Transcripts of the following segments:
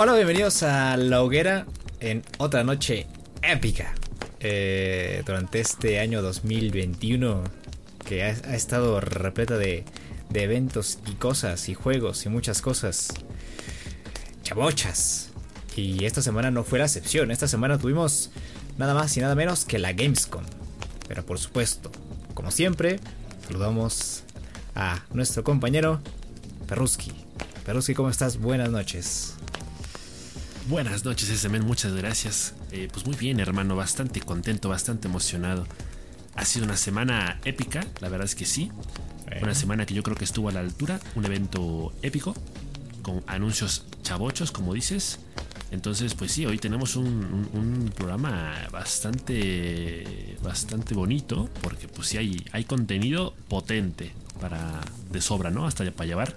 Hola, bienvenidos a La Hoguera en otra noche épica. Eh, durante este año 2021 que ha, estado repleta de, de eventos y cosas y juegos y muchas cosas. Chabochas. Y esta semana no fue la excepción. Esta semana tuvimos nada más y nada menos que la Gamescom. Pero por supuesto, como siempre, saludamos a nuestro compañero Perruski. Perruski, ¿cómo estás? Buenas noches. Buenas noches, SMN, muchas gracias. Eh, pues muy bien, hermano, bastante contento, bastante emocionado. Ha sido una semana épica, la verdad es que sí. Una semana que yo creo que estuvo a la altura, un evento épico, con anuncios chavochos, como dices. Entonces, pues sí, hoy tenemos un, un- un programa bastante, bastante bonito, porque pues sí hay, hay contenido potente para de sobra, ¿no? Hasta para llevar.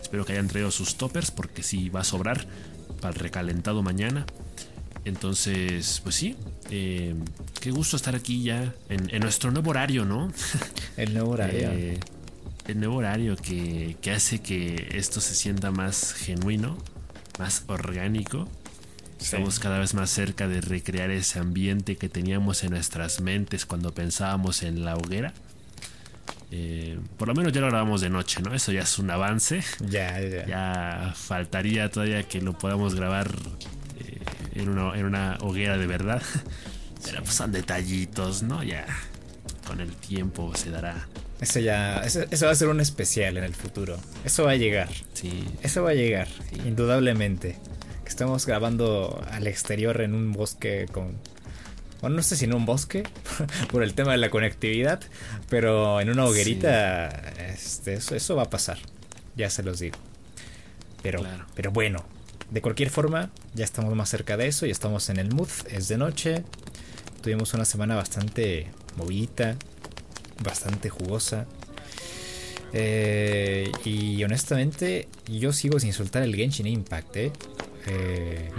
Espero que hayan traído sus toppers, porque sí va a sobrar para el recalentado mañana. Entonces, pues sí, eh, qué gusto estar aquí ya en, en nuestro nuevo horario, ¿no? El nuevo horario. Eh, el nuevo horario que, que hace que esto se sienta más genuino, más orgánico. Estamos cada vez más cerca de recrear ese ambiente que teníamos en nuestras mentes cuando pensábamos en la hoguera. Eh, por lo menos ya lo grabamos de noche, ¿no? Eso ya es un avance. ya, ya. Ya faltaría todavía que lo podamos grabar eh, en, una, en una hoguera de verdad. Pero pues son detallitos, ¿no? Ya con el tiempo se dará. Eso ya. Eso, eso va a ser un especial en el futuro. Eso va a llegar. Sí, Eso va a llegar, indudablemente. Que estamos grabando al exterior en un bosque con. Bueno, no sé si en un bosque, por el tema de la conectividad, pero en una hoguerita, este, eso, eso va a pasar. Ya se los digo. Pero, Claro. pero bueno, de cualquier forma, ya estamos más cerca de eso, ya estamos en el mood, es de noche. Tuvimos una semana bastante movidita, bastante jugosa. Eh, y honestamente, yo sigo sin soltar el Genshin Impact, ¿eh? Eh.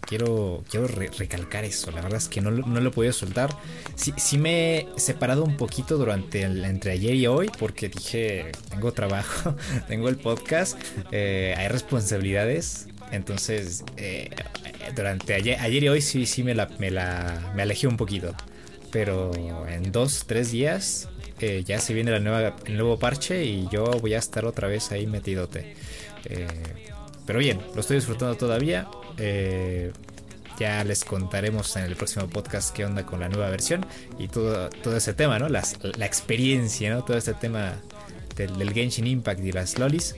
Quiero, quiero re- recalcar eso. La verdad es que no, lo- no lo he podido soltar. Sí, sí me he separado un poquito durante el, entre ayer y hoy porque dije, tengo trabajo, tengo el podcast, eh, hay responsabilidades. Entonces, eh, durante ayer, ayer y hoy sí, sí me, la, me, la, me alejé un poquito. Pero en dos, tres días eh, ya se viene la nueva, el nuevo parche y yo voy a estar otra vez ahí metidote. Eh, pero bien, lo estoy disfrutando todavía. Eh, ya les contaremos en el próximo podcast qué onda con la nueva versión y todo, todo ese tema, ¿no? Las- la experiencia, ¿no? Todo este tema del, del Genshin Impact y las lolis.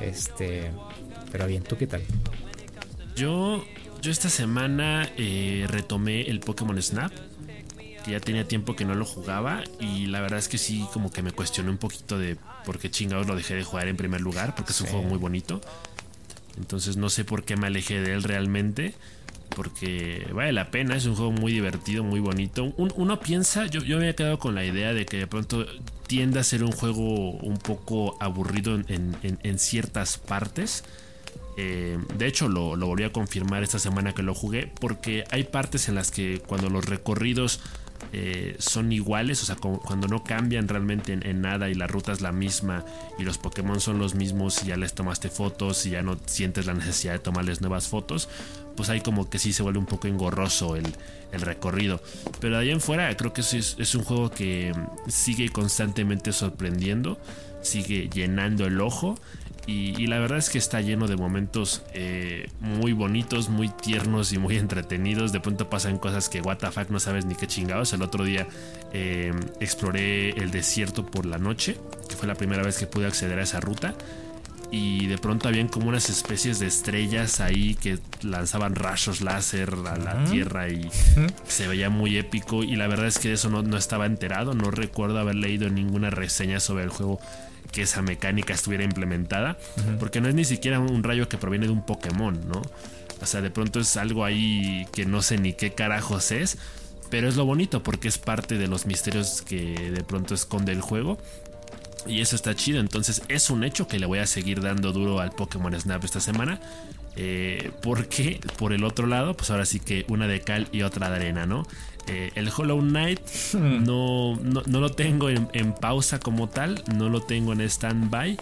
Este, pero bien, ¿tú qué tal? Yo, yo esta semana eh, retomé el Pokémon Snap. Que ya tenía tiempo que no lo jugaba. Y la verdad es que sí, como que me cuestioné un poquito de por qué chingados lo dejé de jugar en primer lugar. Porque es un Sí. juego muy bonito. Entonces no sé por qué me alejé de él realmente. Porque vale la pena, es un juego muy divertido, muy bonito. Un- uno piensa, yo, yo me había quedado con la idea de que de pronto tiende a ser un juego un poco aburrido en ciertas partes. Eh, de hecho, lo, lo volví a confirmar esta semana que lo jugué, porque hay partes en las que cuando los recorridos eh, son iguales, o sea, como cuando no cambian realmente en, nada y la ruta es la misma y los Pokémon son los mismos y ya les tomaste fotos y ya no sientes la necesidad de tomarles nuevas fotos, pues ahí como que sí se vuelve un poco engorroso el, recorrido. Pero de ahí en fuera creo que es, es un juego que sigue constantemente sorprendiendo, sigue llenando el ojo y, y la verdad es que está lleno de momentos eh, muy bonitos, muy tiernos y muy entretenidos. De pronto pasan cosas que, what the fuck, no sabes ni qué chingados. El otro día eh, exploré el desierto por la noche, que fue la primera vez que pude acceder a esa ruta. Y de pronto habían como unas especies de estrellas ahí que lanzaban rayos láser a la tierra y se veía muy épico. Y la verdad es que de eso no, no estaba enterado. No recuerdo haber leído ninguna reseña sobre el juego que esa mecánica estuviera implementada. Porque no es ni siquiera un rayo que proviene de un Pokémon, ¿no? O sea, de pronto es algo ahí que no sé ni qué carajos es. Pero es lo bonito porque es parte de los misterios que de pronto esconde el juego. Y eso está chido. Entonces es un hecho que le voy a seguir dando duro al Pokémon Snap esta semana. Eh, porque por el otro lado, pues ahora sí que una de cal y otra de arena, ¿no? Eh, el Hollow Knight no, no, no lo tengo en, en pausa como tal, no lo tengo en stand-by.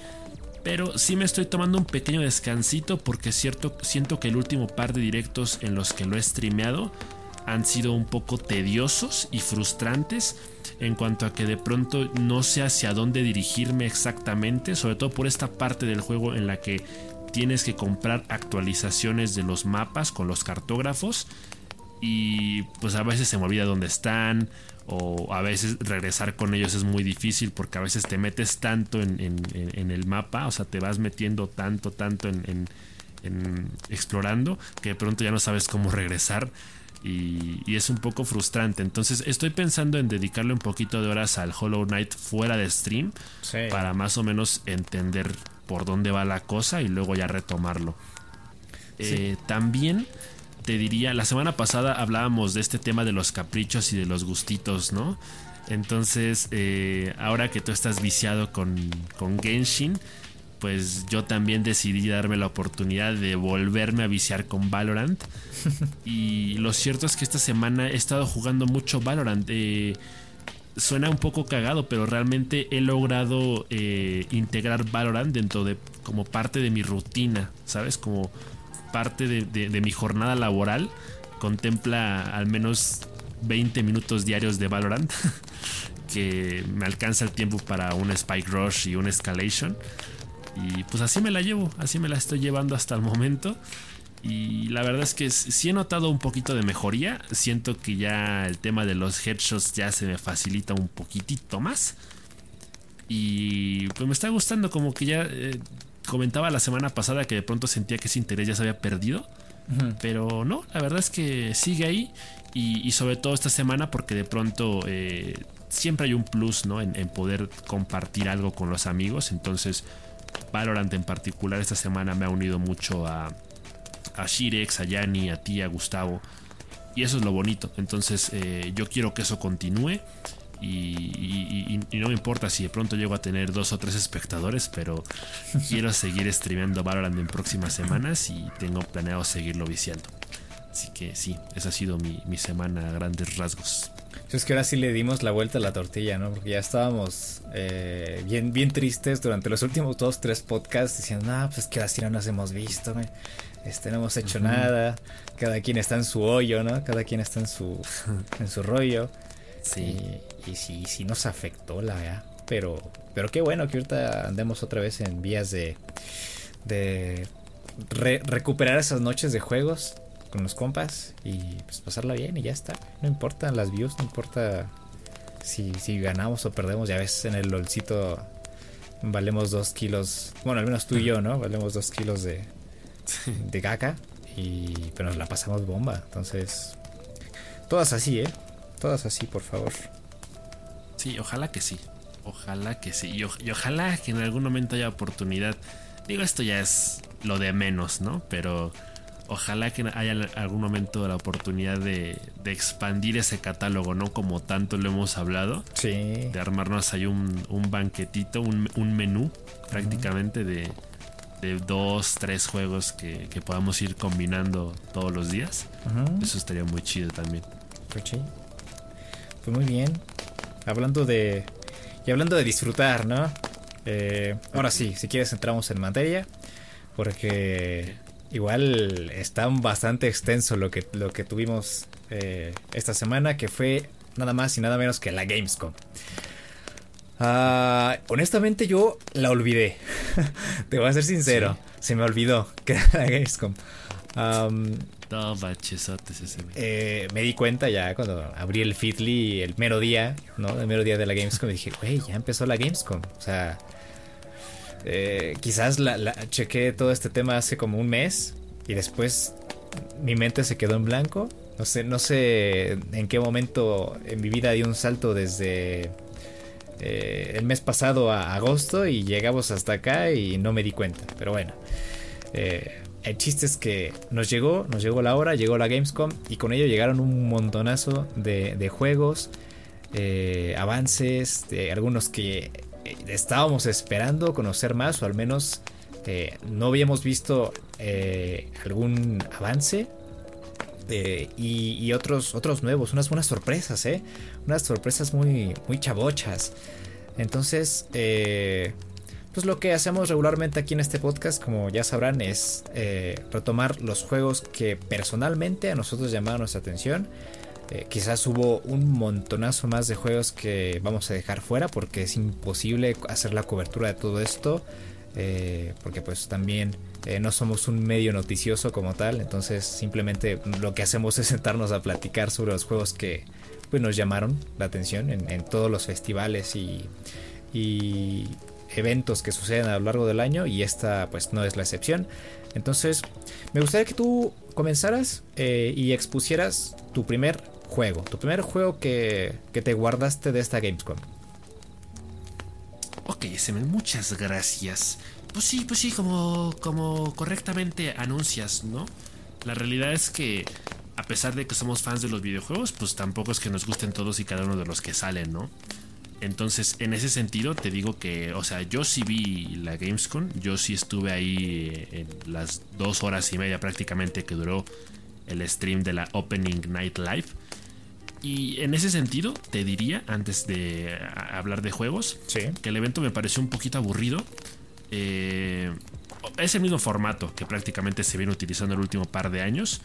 Pero sí me estoy tomando un pequeño descansito porque cierto, siento que el último par de directos en los que lo he streameado han sido un poco tediosos y frustrantes en cuanto a que de pronto no sé hacia dónde dirigirme exactamente, sobre todo por esta parte del juego en la que tienes que comprar actualizaciones de los mapas con los cartógrafos y pues a veces se me olvida dónde están o a veces regresar con ellos es muy difícil porque a veces te metes tanto en, el mapa, o sea, te vas metiendo tanto, tanto en, explorando que de pronto ya no sabes cómo regresar y, es un poco frustrante. Entonces estoy pensando en dedicarle un poquito de horas al Hollow Knight fuera de stream para más o menos entender por dónde va la cosa y luego ya retomarlo. Eh, también te diría, la semana pasada hablábamos de este tema de los caprichos y de los gustitos, ¿no? Entonces, eh, ahora que tú estás viciado con, con Genshin, pues yo también decidí darme la oportunidad de volverme a viciar con Valorant. y lo cierto es que esta semana he estado jugando mucho Valorant. Eh, suena un poco cagado, pero realmente he logrado eh, integrar Valorant dentro de como parte de mi rutina, ¿sabes? Como parte de, mi jornada laboral contempla al menos 20 minutos diarios de Valorant, que me alcanza el tiempo para un Spike Rush y un Escalation. Y pues así me la llevo, así me la estoy llevando hasta el momento. Y la verdad es que sí he notado un poquito de mejoría. Siento que ya el tema de los headshots ya se me facilita un poquitito más. Y pues me está gustando como que ya eh, comentaba la semana pasada que de pronto sentía que ese interés ya se había perdido. Pero no, la verdad es que sigue ahí. Y, sobre todo esta semana porque de pronto eh, siempre hay un plus ¿no? En, poder compartir algo con los amigos. Entonces Valorant en particular esta semana me ha unido mucho a, a Shirex, a Yanni, a ti, a Gustavo. Y eso es lo bonito. Entonces eh, yo quiero que eso continúe. Y, no me importa si de pronto llego a tener dos o tres espectadores, pero quiero seguir streameando Valorant en próximas semanas y tengo planeado seguirlo viciando. Así que sí, esa ha sido mi, semana a grandes rasgos. Es que ahora sí le dimos la vuelta a la tortilla, ¿no? Porque ya estábamos eh, bien, bien tristes durante los últimos dos, tres podcasts diciendo, no, pues que así no nos hemos visto, Este, no hemos hecho nada. Cada quien está en su hoyo, ¿no? Cada quien está en su, en su rollo. Sí. Y, sí, sí nos afectó, la verdad. Pero, pero qué bueno que ahorita andemos otra vez en vías de, de recuperar esas noches de juegos con los compas y pues pasarla bien y ya está. No importa las views, no importa si, si ganamos o perdemos. Ya ves, en el LOLcito valemos dos kilos. Bueno, al menos tú y yo, ¿no? Valemos dos kilos de, de caca. Y, pero nos la pasamos bomba. Entonces, todas así, ¿eh? Todas así, por favor. Sí, ojalá que sí. Ojalá que sí. Y, ojalá que en algún momento haya oportunidad. Digo, esto ya es lo de menos, ¿no? Pero ojalá que haya algún momento la oportunidad de, expandir ese catálogo, ¿no? Como tanto lo hemos hablado. Sí. De armarnos ahí un, banquetito, un, menú prácticamente de, dos, tres juegos que, podamos ir combinando todos los días. Eso estaría muy chido también. Pues sí. Pues muy bien. Hablando de. Y hablando de disfrutar, ¿no? Eh, ahora sí, si quieres entramos en materia. Porque igual está bastante extenso lo que, lo que tuvimos eh, esta semana, que fue nada más y nada menos que la Gamescom. Ah, honestamente yo la olvidé. Te voy a ser sincero. Se me olvidó que era la Gamescom. Eh, me di cuenta ya cuando abrí el Fitly el mero día, ¿no? El mero día de la Gamescom. Y dije, güey, ya empezó la Gamescom. O sea, eh, quizás la, la, chequé todo este tema hace como un mes y después mi mente se quedó en blanco. No sé, no sé en qué momento en mi vida di un salto desde eh, el mes pasado a agosto y llegamos hasta acá y no me di cuenta. Pero bueno, eh, el chiste es que nos llegó, nos llegó la hora, llegó la Gamescom y con ello llegaron un montonazo de, juegos, eh, avances, de algunos que eh, estábamos esperando conocer más o al menos eh, no habíamos visto algún avance. Y, otros, otros nuevos, unas buenas sorpresas, ¿eh? Unas sorpresas muy, muy chabochas. Entonces, pues pues lo que hacemos regularmente aquí en este podcast, como ya sabrán, es eh, retomar los juegos que personalmente a nosotros llamaron nuestra atención. Eh, quizás hubo un montonazo más de juegos que vamos a dejar fuera porque es imposible hacer la cobertura de todo esto. Eh, porque pues también no somos un medio noticioso como tal, entonces simplemente lo que hacemos es sentarnos a platicar sobre los juegos que pues, nos llamaron la atención en, todos los festivales y, y eventos que suceden a lo largo del año y esta pues no es la excepción. Entonces me gustaría que tú comenzaras eh, y expusieras tu primer juego, tu primer juego que, que te guardaste de esta Gamescom. Ok, Semen, muchas gracias. Pues sí, pues sí, como, como correctamente anuncias, ¿no? La realidad es que a pesar de que somos fans de los videojuegos, pues tampoco es que nos gusten todos y cada uno de los que salen, ¿no? Entonces, en ese sentido, te digo que, o sea, yo sí vi la Gamescom, yo sí estuve ahí en las dos horas y media prácticamente que duró el stream de la Opening Night Live. Y en ese sentido, te diría, antes de hablar de juegos, que el evento me pareció un poquito aburrido. Eh, es el mismo formato que prácticamente se viene utilizando el último par de años.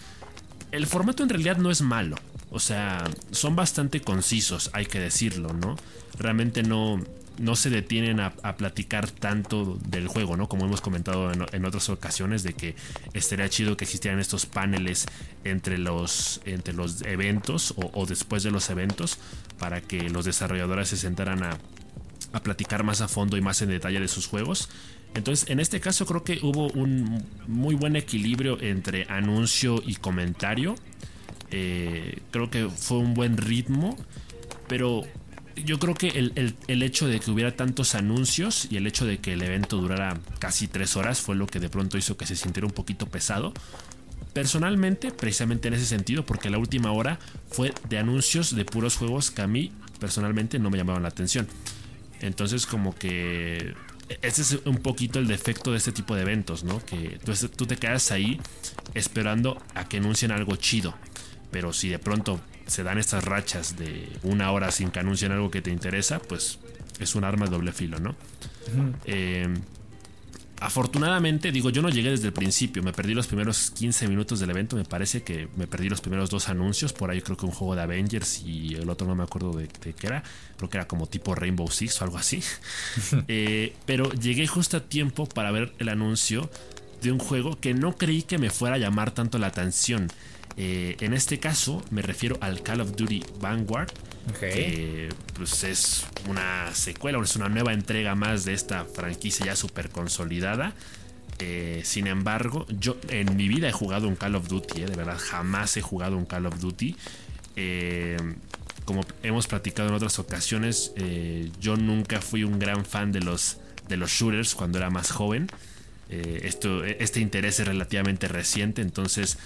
El formato en realidad no es malo. O sea, son bastante concisos, hay que decirlo, ¿no? Realmente no, no se detienen a, platicar tanto del juego, ¿no? Como hemos comentado en, otras ocasiones, de que estaría chido que existieran estos paneles entre los, entre los eventos o, después de los eventos para que los desarrolladores se sentaran a, a platicar más a fondo y más en detalle de sus juegos. Entonces, en este caso creo que hubo un muy buen equilibrio entre anuncio y comentario. Eh, creo que fue un buen ritmo, pero yo creo que el, hecho de que hubiera tantos anuncios y el hecho de que el evento durara casi tres horas fue lo que de pronto hizo que se sintiera un poquito pesado. Personalmente, precisamente en ese sentido, porque la última hora fue de anuncios de puros juegos que a mí personalmente no me llamaban la atención. Entonces como que ese es un poquito el defecto de este tipo de eventos, ¿no? Que tú te quedas ahí esperando a que anuncien algo chido. Pero si de pronto se dan estas rachas de una hora sin que anuncien algo que te interesa, pues es un arma de doble filo, ¿no? eh, afortunadamente, digo, yo no llegué desde el principio, me perdí los primeros 15 minutos del evento, me parece que me perdí los primeros dos anuncios, por ahí creo que un juego de Avengers y el otro no me acuerdo de, qué era, creo que era como tipo Rainbow Six o algo así. Eh, pero llegué justo a tiempo para ver el anuncio de un juego que no creí que me fuera a llamar tanto la atención. Eh, en este caso me refiero al Call of Duty Vanguard. Que pues es una secuela, es una nueva entrega más de esta franquicia ya súper consolidada. Eh, sin embargo, yo en mi vida he jugado un Call of Duty, eh, de verdad, jamás he jugado un Call of Duty. como hemos platicado en otras ocasiones, yo nunca fui un gran fan de los, de los shooters cuando era más joven. esto, este interés es relativamente reciente, entonces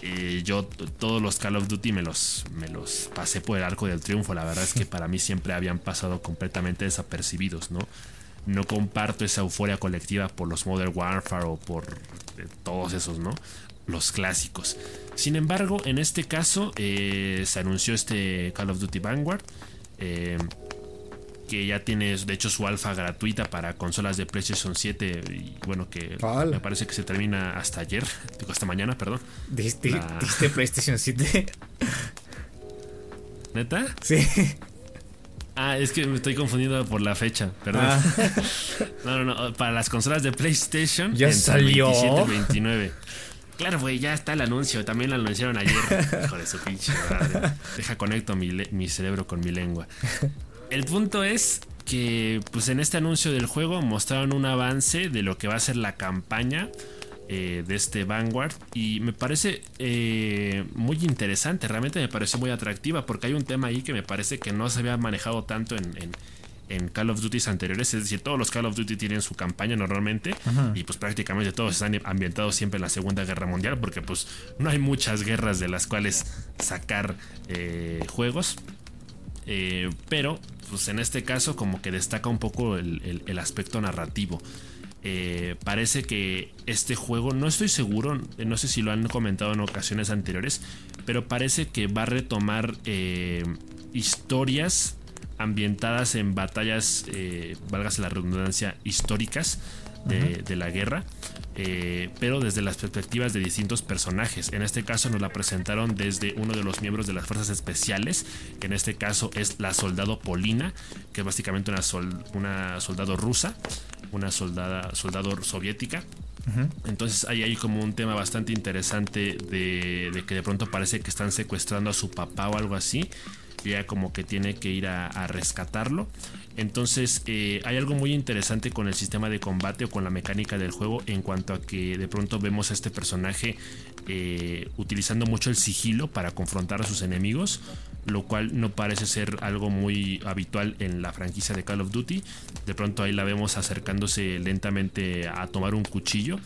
eh, yo todos los Call of Duty me los, me los pasé por el arco del triunfo. La verdad es que para mí siempre habían pasado completamente desapercibidos, ¿no? No comparto esa euforia colectiva por los Modern Warfare o por eh, todos esos, ¿no? Los clásicos. Sin embargo, en este caso eh, se anunció este Call of Duty Vanguard que ya tiene de hecho su alfa gratuita para consolas de PlayStation 7 y bueno que me parece que se termina hasta ayer, digo hasta mañana, perdón. ¿Diste, PlayStation 7? ¿Neta? Sí. Ah, es que me estoy confundiendo por la fecha, perdón. Ah. no, no, no, para las consolas de PlayStation ya salió 27 29. Claro, güey, ya está el anuncio. También lo anunciaron ayer. Hijo de su pinche madre. Deja conecto mi, mi cerebro con mi lengua. El punto es que pues en este anuncio del juego mostraron un avance de lo que va a ser la campaña eh, de este Vanguard y me parece eh, muy interesante, realmente me pareció muy atractiva porque hay un tema ahí que me parece que no se había manejado tanto en, Call of Duty anteriores, es decir, todos los Call of Duty tienen su campaña normalmente y pues prácticamente todos están ambientados siempre en la Segunda Guerra Mundial porque pues no hay muchas guerras de las cuales sacar eh, juegos. pero pues en este caso como que destaca un poco el, aspecto narrativo. Eh, parece que este juego, no estoy seguro, no sé si lo han comentado en ocasiones anteriores, pero parece que va a retomar eh, historias ambientadas en batallas, eh, la redundancia, históricas de, la guerra, eh, pero desde las perspectivas de distintos personajes. En este caso nos la presentaron desde uno de los miembros de las fuerzas especiales, que en este caso es la soldado Polina, que es básicamente una, una soldado rusa, una soldada, soldado soviética. Entonces ahí hay como un tema bastante interesante de, de, que de pronto parece que están secuestrando a su papá o algo así como que tiene que ir a, rescatarlo. Entonces eh, hay algo muy interesante con el sistema de combate o con la mecánica del juego en cuanto a que de pronto vemos a este personaje eh, utilizando mucho el sigilo para confrontar a sus enemigos, lo cual no parece ser algo muy habitual en la franquicia de Call of Duty. De pronto ahí la vemos acercándose lentamente a tomar un cuchillo.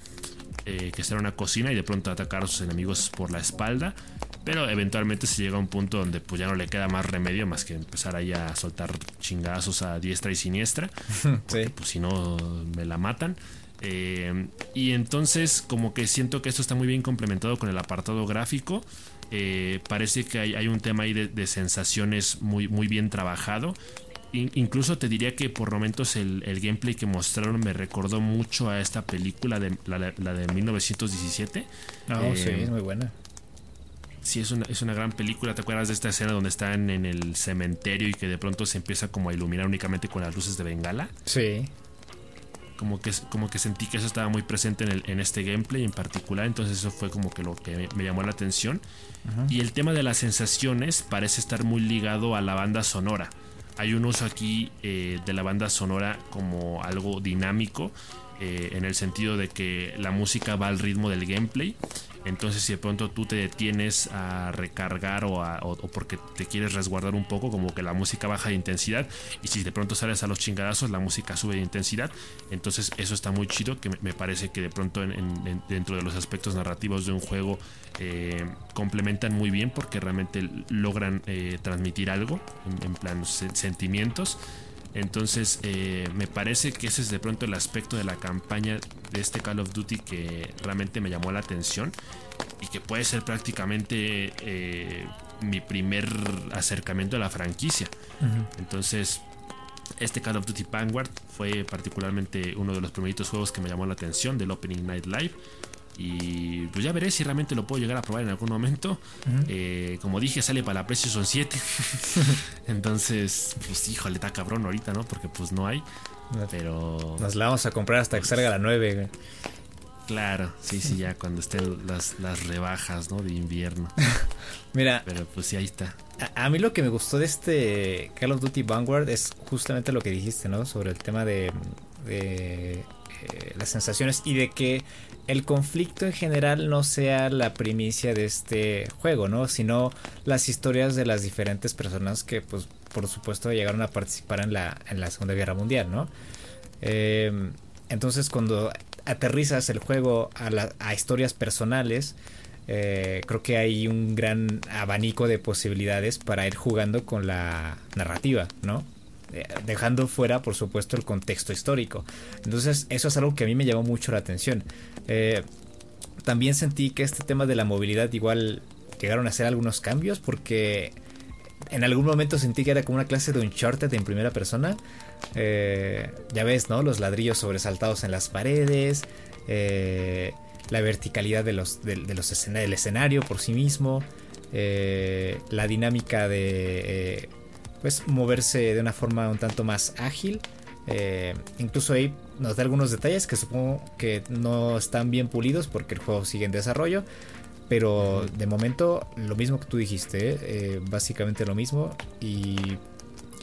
Eh, que está en una cocina y de pronto atacar a sus enemigos por la espalda. Pero eventualmente se llega a un punto donde pues ya no le queda más remedio más que empezar ahí a soltar chingazos a diestra y siniestra. Porque, Pues si no me la matan. Eh, y entonces como que siento que esto está muy bien complementado con el apartado gráfico. Eh, parece que hay, un tema ahí de, sensaciones muy, muy bien trabajado. incluso te diría que por momentos el, gameplay que mostraron me recordó mucho a esta película de la, de 1917. Ah, sí, eh, es muy buena sí es una, es una gran película. ¿Te acuerdas de esta escena donde están en el cementerio y que de pronto se empieza como a iluminar únicamente con las luces de bengala? Sí. Como que, como que sentí que eso estaba muy presente en, el, en este gameplay en particular, entonces eso fue como que lo que me, llamó la atención. Y el tema de las sensaciones parece estar muy ligado a la banda sonora. Hay un uso aquí eh, de la banda sonora como algo dinámico, eh, en el sentido de que la música va al ritmo del gameplay entonces si de pronto tú te detienes a recargar o, porque te quieres resguardar un poco, como que la música baja de intensidad. Y si de pronto sales a los chingadazos, la música sube de intensidad. Entonces eso está muy chido, que me parece que de pronto dentro de los aspectos narrativos de un juego eh, complementan muy bien porque realmente logran eh, transmitir algo, en plan sentimientos. Entonces, eh, me parece que ese es de pronto el aspecto de la campaña de este Call of Duty que realmente me llamó la atención y que puede ser prácticamente eh, mi primer acercamiento a la franquicia. Entonces, este Call of Duty Vanguard fue particularmente uno de los primeritos juegos que me llamó la atención del Opening Night Live. Y pues ya veré si realmente lo puedo llegar a probar en algún momento. Eh, como dije, sale para la PlayStation 7. Entonces, pues híjole, está cabrón ahorita, ¿no? Porque pues no hay. Pero. Nos la vamos a comprar hasta que salga la 9, Claro, sí, sí, ya cuando estén las, las rebajas, ¿no? De invierno. Mira. Pero pues sí, ahí está. A, mí lo que me gustó de este Call of Duty Vanguard es justamente lo que dijiste, ¿no? Sobre el tema de, de las sensaciones y de que el conflicto en general no sea la primicia de este juego, ¿no? Sino las historias de las diferentes personas que, pues, por supuesto, llegaron a participar en la, en la Segunda Guerra Mundial, ¿no? Eh, entonces, cuando aterrizas el juego a, a historias personales, eh, creo que hay un gran abanico de posibilidades para ir jugando con la narrativa, ¿no? Eh, dejando fuera, por supuesto, el contexto histórico. Entonces, eso es algo que a mí me llamó mucho la atención. Eh, también sentí que este tema de la movilidad igual llegaron a hacer algunos cambios porque en algún momento sentí que era como una clase de Uncharted en primera persona. Eh, ya ves, ¿no? Los ladrillos sobresaltados en las paredes, la verticalidad de los, de, los del escenario por sí mismo, la dinámica de pues moverse de una forma un tanto más ágil. Eh, incluso ahí nos da algunos detalles que supongo que no están bien pulidos porque el juego sigue en desarrollo. Pero de momento lo mismo que tú dijiste, eh, básicamente lo mismo. Y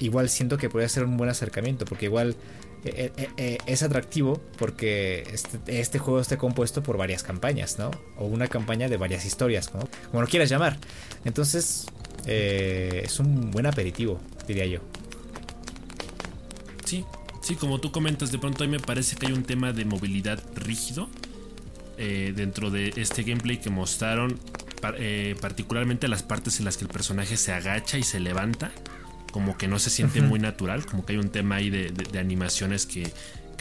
igual siento que podría ser un buen acercamiento porque igual eh, es atractivo porque este, este, juego está compuesto por varias campañas, ¿no? O una campaña de varias historias, ¿no? como lo quieras llamar. Entonces es un buen aperitivo diría yo. Sí, sí, como tú comentas, de pronto a mí me parece que hay un tema de movilidad rígido eh, dentro de este gameplay que mostraron, eh, particularmente las partes en las que el personaje se agacha y se levanta, como que no se siente muy natural, como que hay un tema ahí de, animaciones que,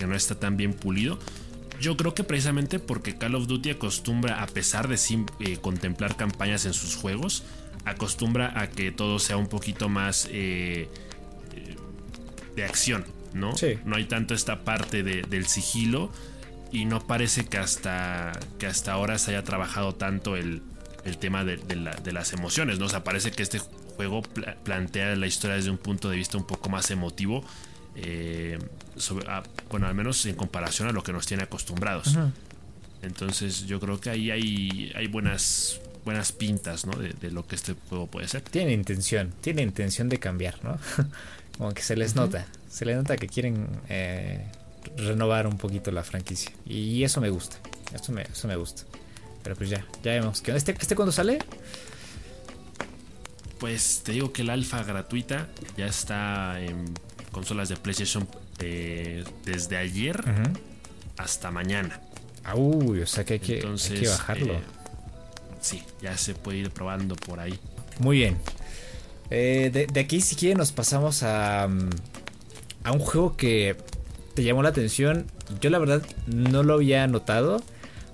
no está tan bien pulido. Yo creo que precisamente porque Call of Duty acostumbra, a pesar de eh, contemplar campañas en sus juegos, acostumbra a que todo sea un poquito más, eh, de acción, ¿no? Sí. No hay tanto esta parte del sigilo y no parece que hasta, que hasta ahora se haya trabajado tanto el, el tema de, las emociones, ¿no? O sea, parece que este juego plantea la historia desde un punto de vista un poco más emotivo. Eh, ah, bueno, al menos en comparación a lo que nos tiene acostumbrados. Entonces yo creo que ahí hay, hay buenas, buenas pintas ¿no? de, lo que este juego puede ser. Tiene intención, tiene intención de cambiar, ¿no? Como que se les nota, se les nota que quieren eh, renovar un poquito la franquicia. Y eso me gusta, eso me, eso me gusta. Pero pues ya, ya vemos. que ¿Este, este cuándo sale? Pues te digo que el alfa gratuita ya está en consolas de PlayStation eh, desde ayer hasta mañana. Ah, uy, o sea que hay que, bajarlo. Eh, sí, ya se puede ir probando por ahí. Muy bien. Eh, de, aquí, si quieren, nos pasamos a, mm, a un juego que te llamó la atención. Yo, la verdad, no lo había notado.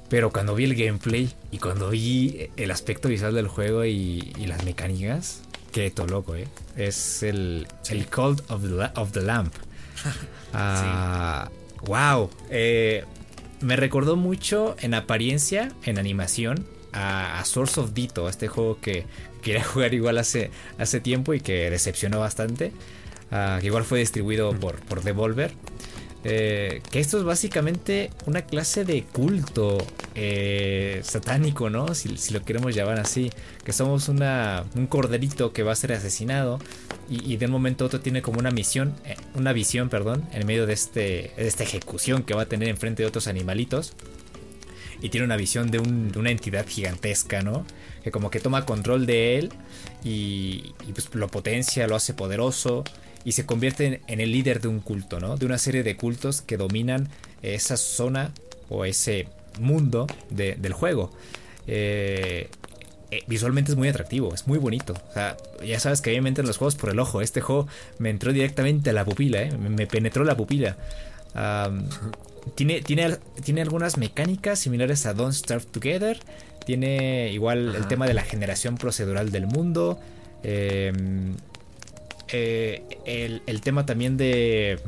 Pero cuando vi el gameplay y cuando vi el aspecto visual del juego y, las mecánicas, quedé todo loco, ¿eh? Es el, el Cult of the, of the Lamp. ¡Wow! Ah, eh, me recordó mucho en apariencia, en animación, a, Source of Dito, este juego que quería jugar igual hace, hace tiempo y que decepcionó bastante. Ah, que igual fue distribuido por, por Devolver. Eh, que esto es básicamente una clase de culto eh, satánico, ¿no? Si, lo queremos llamar así. Que somos una, un corderito que va a ser asesinado y, de un momento a otro tiene como una misión, eh, una visión, perdón, en medio de, este, de esta ejecución que va a tener enfrente de otros animalitos. Y tiene una visión de, una entidad gigantesca, ¿no? Que como que toma control de él y, y pues lo potencia, lo hace poderoso y se convierte en, el líder de un culto, ¿no? De una serie de cultos que dominan esa zona o ese mundo del juego. Eh, eh, visualmente es muy atractivo, es muy bonito. O sea, ya sabes que a mí me entran los juegos por el ojo. Este juego me entró directamente a la pupila, ¿eh? me, penetró la pupila. tiene, tiene, tiene algunas mecánicas similares a Don't Starve Together. Tiene igual el tema de la generación procedural del mundo. Eh, eh, el, tema también de...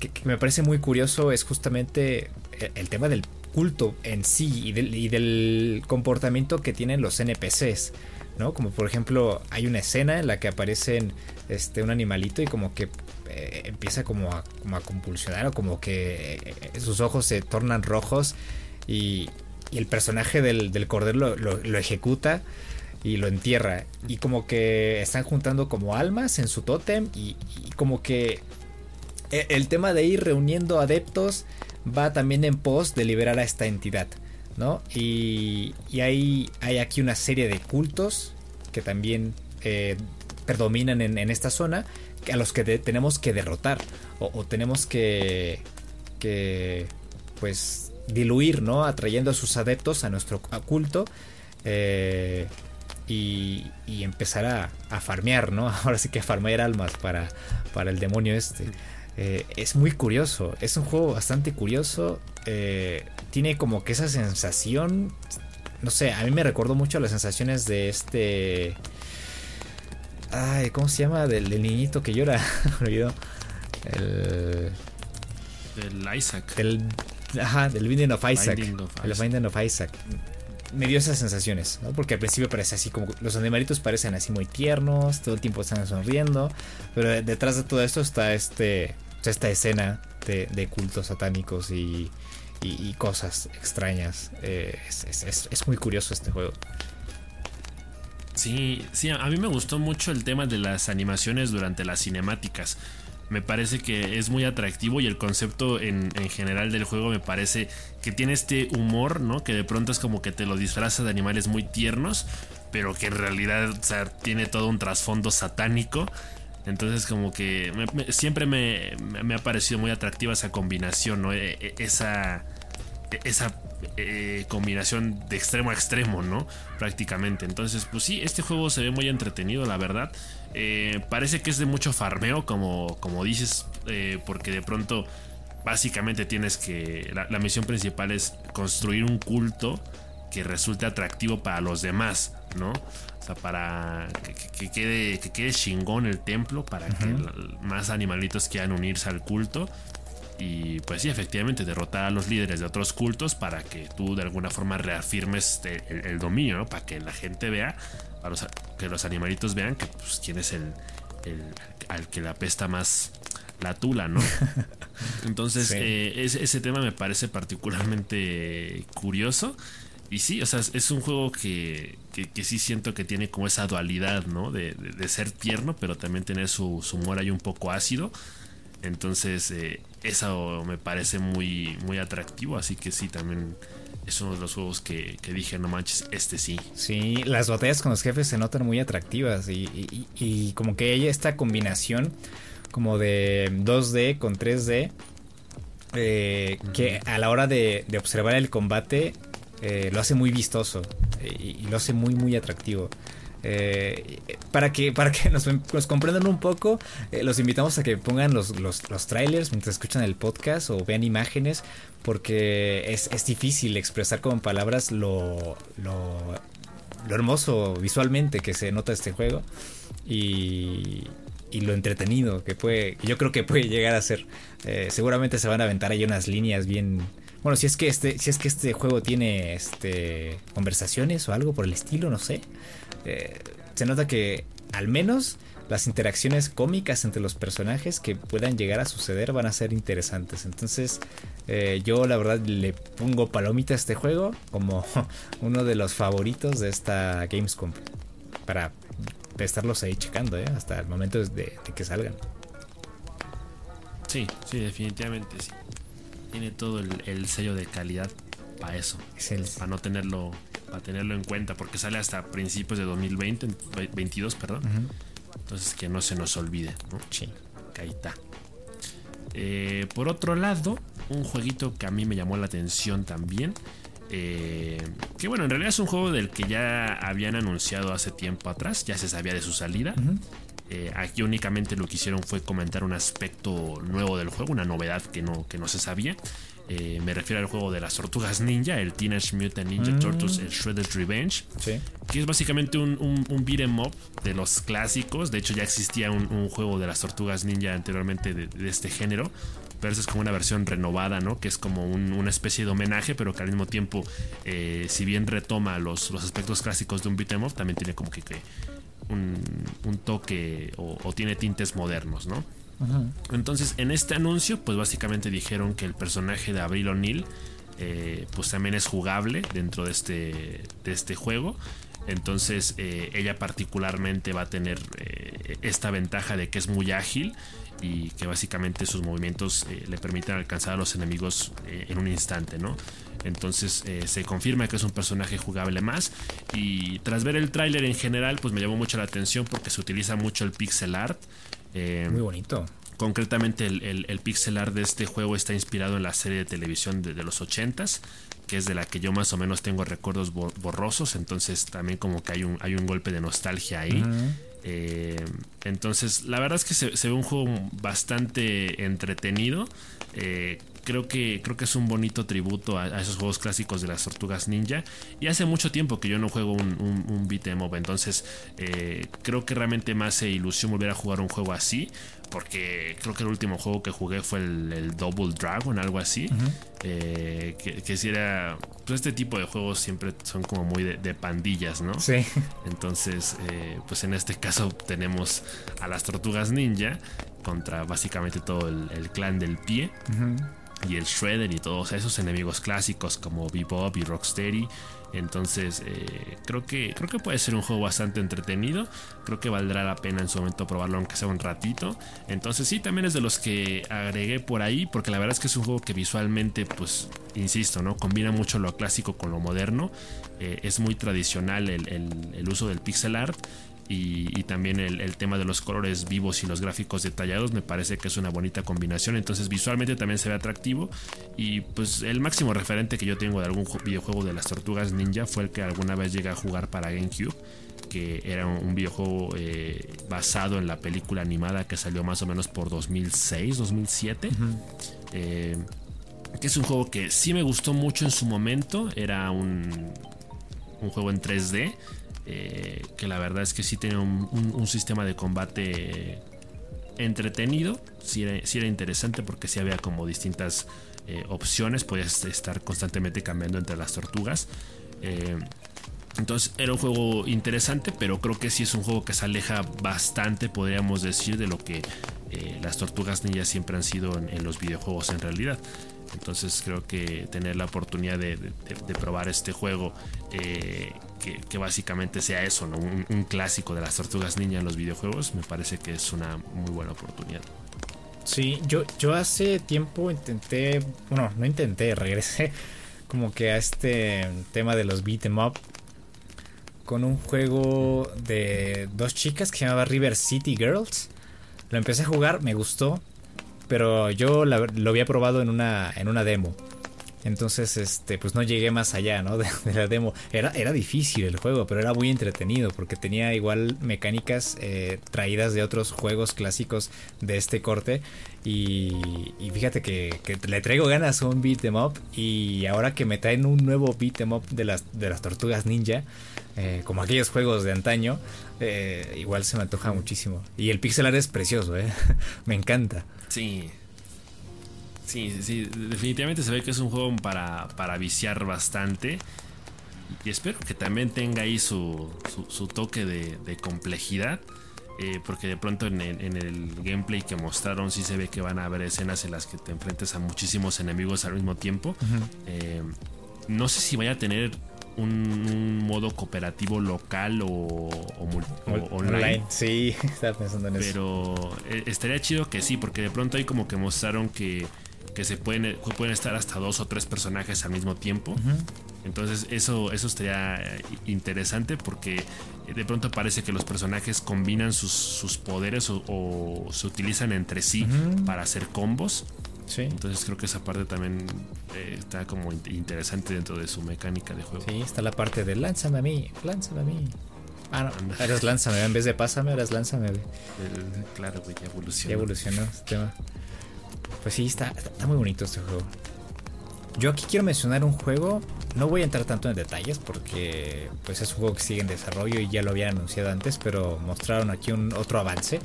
Que, me parece muy curioso es justamente el, tema del culto en sí y del, comportamiento que tienen los NPCs. ¿no? Como por ejemplo, hay una escena en la que aparecen este, un animalito y como que eh, empieza como a, compulsionar o como que eh, sus ojos se tornan rojos y, el personaje del, cordero lo, ejecuta y lo entierra. Y como que están juntando como almas en su tótem y, como que e, el tema de ir reuniendo adeptos va también en pos de liberar a esta entidad, ¿no? Y, y hay, hay aquí una serie de cultos que también eh, predominan en, esta zona a los que tenemos que derrotar o, tenemos que, que pues diluir, ¿no? Atrayendo a sus adeptos a nuestro culto. Eh, y, empezar a, farmear, ¿no? Ahora sí que a farmear almas para, para el demonio este. Eh, es muy curioso, es un juego bastante curioso. Eh, tiene como que esa sensación, no sé, a mí me recordó mucho las sensaciones de este... Ay, ¿cómo se llama? Del, niñito que llora. olvidó. El... Del Isaac. Del, ajá, del Binding of Isaac. El Binding of Isaac me dio esas sensaciones, ¿no? Porque al principio parece así como los animalitos parecen así muy tiernos, todo el tiempo están sonriendo, pero detrás de todo esto está este esta escena de, cultos satánicos y, cosas extrañas. Eh, es, muy curioso este juego. Sí, sí, a mí me gustó mucho el tema de las animaciones durante las cinemáticas me parece que es muy atractivo y el concepto en, general del juego me parece que tiene este humor, ¿no? Que de pronto es como que te lo disfraza de animales muy tiernos, pero que en realidad tiene todo un trasfondo satánico. Entonces como que siempre me, ha parecido muy atractiva esa combinación, ¿no? E, e, esa, esa eh, combinación de extremo a extremo, ¿no? Prácticamente. Entonces, pues sí, este juego se ve muy entretenido, la verdad. Eh, parece que es de mucho farmeo, como, como dices, eh, porque de pronto básicamente tienes que... La, misión principal es construir un culto que resulte atractivo para los demás, ¿no? O sea, para que, quede, que quede chingón el templo, para que más animalitos quieran unirse al culto. Y pues sí, efectivamente, derrotar a los líderes de otros cultos para que tú de alguna forma reafirmes el, dominio, ¿no? Para que la gente vea, para que los animalitos vean que pues quién es el, al que le apesta más la tula, ¿no? Entonces, eh, ese, tema me parece particularmente curioso. Y sí, o sea, es un juego que, que, sí siento que tiene como esa dualidad, ¿no? De, ser tierno, pero también tener su, humor ahí un poco ácido. Entonces, eh, eso me parece muy, muy atractivo. Así que sí, también es uno de los juegos que, dije, no manches, este sí. Sí, las batallas con los jefes se notan muy atractivas y, como que hay esta combinación como de 2D con 3D eh, que a la hora de, observar el combate eh, lo hace muy vistoso eh, y, lo hace muy muy atractivo. Para que, para que nos, comprendan un poco, los invitamos a que pongan los, los, los, trailers mientras escuchan el podcast o vean imágenes, porque es, es difícil expresar con palabras lo, lo, lo, hermoso visualmente que se nota este juego. Y, y lo entretenido que puede, yo creo que puede llegar a ser. Eh, seguramente se van a aventar ahí unas líneas bien. Bueno, si es que este, si es que este juego tiene este conversaciones o algo por el estilo, no sé. Eh, se nota que al menos las interacciones cómicas entre los personajes que puedan llegar a suceder van a ser interesantes. Entonces, eh, yo la verdad le pongo palomita a este juego como uno de los favoritos de esta Gamescom. Para estarlos ahí checando, ¿eh? Hasta el momento de, que salgan. Sí, sí, definitivamente sí. Tiene todo el, sello de calidad para eso. Para no tenerlo, para tenerlo en cuenta, porque sale hasta principios de 2020, 22, perdón. Entonces que no se nos olvide, ¿no? Sí. Caíta. Eh, por otro lado, un jueguito que a mí me llamó la atención también eh, que bueno, en realidad es un juego del que ya habían anunciado hace tiempo atrás, ya se sabía de su salida. Eh, aquí únicamente lo que hicieron fue comentar un aspecto nuevo del juego, una novedad que no, que no se sabía. Eh, me refiero al juego de las tortugas ninja, el Teenage Mutant Ninja mm. Turtles, el Shredder's Revenge, que es básicamente un, un, beat em up de los clásicos. De hecho, ya existía un, juego de las tortugas ninja anteriormente de, de este género, pero es como una versión renovada, ¿no? Que es como una especie de homenaje, pero que al mismo tiempo, eh, si bien retoma los, los aspectos clásicos de un beat'em up, también tiene como que, un, toque o, tiene tintes modernos, ¿no? Entonces, en este anuncio, pues básicamente dijeron que el personaje de Abril O'Neill, eh, pues también es jugable dentro de este, de este juego. Entonces, eh, ella particularmente va a tener esta ventaja de que es muy ágil y que básicamente sus movimientos eh, le permiten alcanzar a los enemigos eh, en un instante, ¿no? Entonces eh, se confirma que es un personaje jugable más y tras ver el tráiler en general pues me llamó mucho la atención porque se utiliza mucho el pixel art. Muy bonito. Concretamente el, pixel art de este juego está inspirado en la serie de televisión de, los 80s, que es de la que yo más o menos tengo recuerdos borrosos, entonces también como que hay un, hay un golpe de nostalgia ahí. Eh, entonces, la verdad es que se, ve un juego bastante entretenido. Eh, creo que, creo que es un bonito tributo a, esos juegos clásicos de las tortugas ninja. Y hace mucho tiempo que yo no juego un, un, un beat'em up. Entonces, eh, creo que realmente me hace ilusión volver a jugar un juego así porque creo que el último juego que jugué fue el, Double Dragon, algo así. Eh, que, si era. Pues este tipo de juegos siempre son como muy de, pandillas, ¿no? Sí. Entonces, eh, pues en este caso tenemos a las tortugas ninja contra básicamente todo el, clan del pie. Y el Shredder y todos esos enemigos clásicos como Bebop y Rocksteady. Entonces, eh, creo, que, creo que puede ser un juego bastante entretenido. Creo que valdrá la pena en su momento probarlo, aunque sea un ratito. Entonces, sí, también es de los que agregué por ahí, porque la verdad es que es un juego que visualmente, pues, insisto, ¿no? Combina mucho lo clásico con lo moderno. Eh, es muy tradicional el, el uso del pixel art y, también el, tema de los colores vivos y los gráficos detallados me parece que es una bonita combinación. Entonces visualmente también se ve atractivo. Y pues el máximo referente que yo tengo de algún videojuego de las tortugas ninja fue el que alguna vez llegué a jugar para GameCube que era un videojuego eh, basado en la película animada que salió más o menos por 2006 2007 eh, que es un juego que sí me gustó mucho en su momento. Era un un juego en 3D. Eh, que la verdad es que sí tiene un, sistema de combate entretenido. Sí era, interesante porque sí había como distintas eh, opciones. Podías estar constantemente cambiando entre las tortugas. Eh, entonces era un juego interesante, pero creo que sí es un juego que se aleja bastante, podríamos decir, de lo que las tortugas ninjas siempre han sido en los videojuegos en realidad. Entonces creo que tener la oportunidad de, probar este juego, eh, que, básicamente sea eso, ¿no? Un, clásico de las tortugas ninja en los videojuegos, me parece que es una muy buena oportunidad. Sí, yo, yo hace tiempo intenté, bueno, no intenté, regresé como que a este tema de los beat em up con un juego de dos chicas que se llamaba River City Girls. Lo empecé a jugar, me gustó, pero yo lo había probado en una, en una demo. Entonces, este, pues no llegué más allá, ¿no? De, la demo. Era, era difícil el juego, pero era muy entretenido porque tenía igual mecánicas eh, traídas de otros juegos clásicos de este corte. Y, fíjate que, le traigo ganas a un beat em up. Y ahora que me traen un nuevo beat em up de las, de las tortugas ninja, eh, como aquellos juegos de antaño, eh, igual se me antoja muchísimo. Y el pixel art es precioso, ¿eh? me encanta. Sí. Sí, sí, definitivamente se ve que es un juego para, para viciar bastante. Y espero que también tenga ahí su, su, toque de, complejidad. Eh, porque de pronto en el, gameplay que mostraron sí se ve que van a haber escenas en las que te enfrentes a muchísimos enemigos al mismo tiempo. no sé si vaya a tener un, modo cooperativo local o, online. Sí, estaba pensando en eso. Pero eh, estaría chido que sí, porque de pronto ahí como que mostraron que, que se pueden, pueden estar hasta dos o tres personajes al mismo tiempo. Entonces eso, eso estaría eh, interesante porque de pronto parece que los personajes combinan sus, poderes o, se utilizan entre sí para hacer combos. Entonces creo que esa parte también eh, está como interesante dentro de su mecánica de juego. Sí, está la parte de lánzame a mí, lánzame a mí. Ah, no, eres lánzame, en vez de pásame, eres lánzame. claro, güey, ya evolucionó. Ya evolucionó este tema. Pues sí, está, está muy bonito este juego. Yo aquí quiero mencionar un juego, no voy a entrar tanto en detalles porque pues es un juego que sigue en desarrollo y ya lo había anunciado antes, pero mostraron aquí un otro avance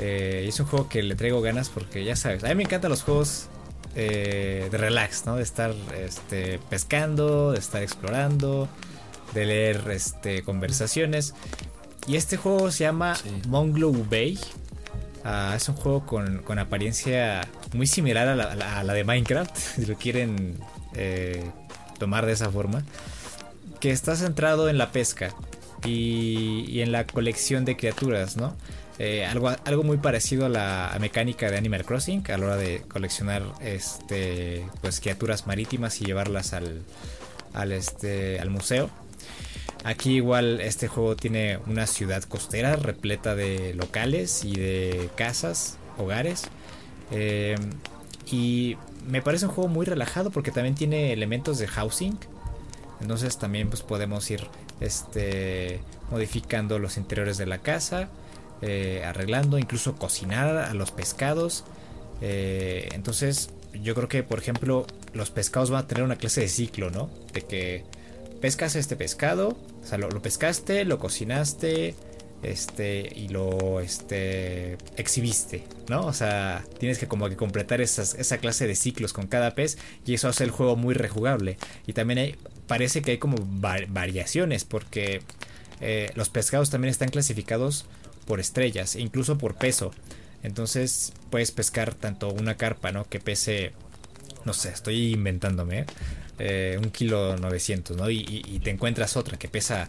eh, es un juego que le traigo ganas porque ya sabes, a mí me encantan los juegos eh, de relax, ¿no? De estar este, pescando, de estar explorando, de leer este, conversaciones. Y este juego se llama Monglow Bay. Ah, es un juego con, apariencia muy similar a la, de Minecraft, si lo quieren eh, tomar de esa forma. Que está centrado en la pesca y, y en la colección de criaturas, ¿no? Eh, algo, algo muy parecido a la mecánica de Animal Crossing a la hora de coleccionar este, pues, criaturas marítimas y llevarlas al, al, este, al museo. Aquí igual este juego tiene una ciudad costera repleta de locales y de casas, hogares. Eh, y me parece un juego muy relajado porque también tiene elementos de housing. Entonces también pues podemos ir este, modificando los interiores de la casa. Eh, arreglando, incluso cocinar a los pescados. Eh, entonces, yo creo que, por ejemplo, los pescados van a tener una clase de ciclo, ¿no? De que pescas este pescado, o sea, lo, pescaste, lo cocinaste, este, y lo, este, exhibiste, ¿no? O sea, tienes que como que completar esa clase de ciclos con cada pez y eso hace el juego muy rejugable. Y también hay, parece que hay como variaciones porque eh, los pescados también están clasificados por estrellas, e incluso por peso. Entonces puedes pescar tanto una carpa, ¿no? Que pese, no sé, estoy inventándome, eh, un kilo 900, ¿no? Y, te encuentras otra que pesa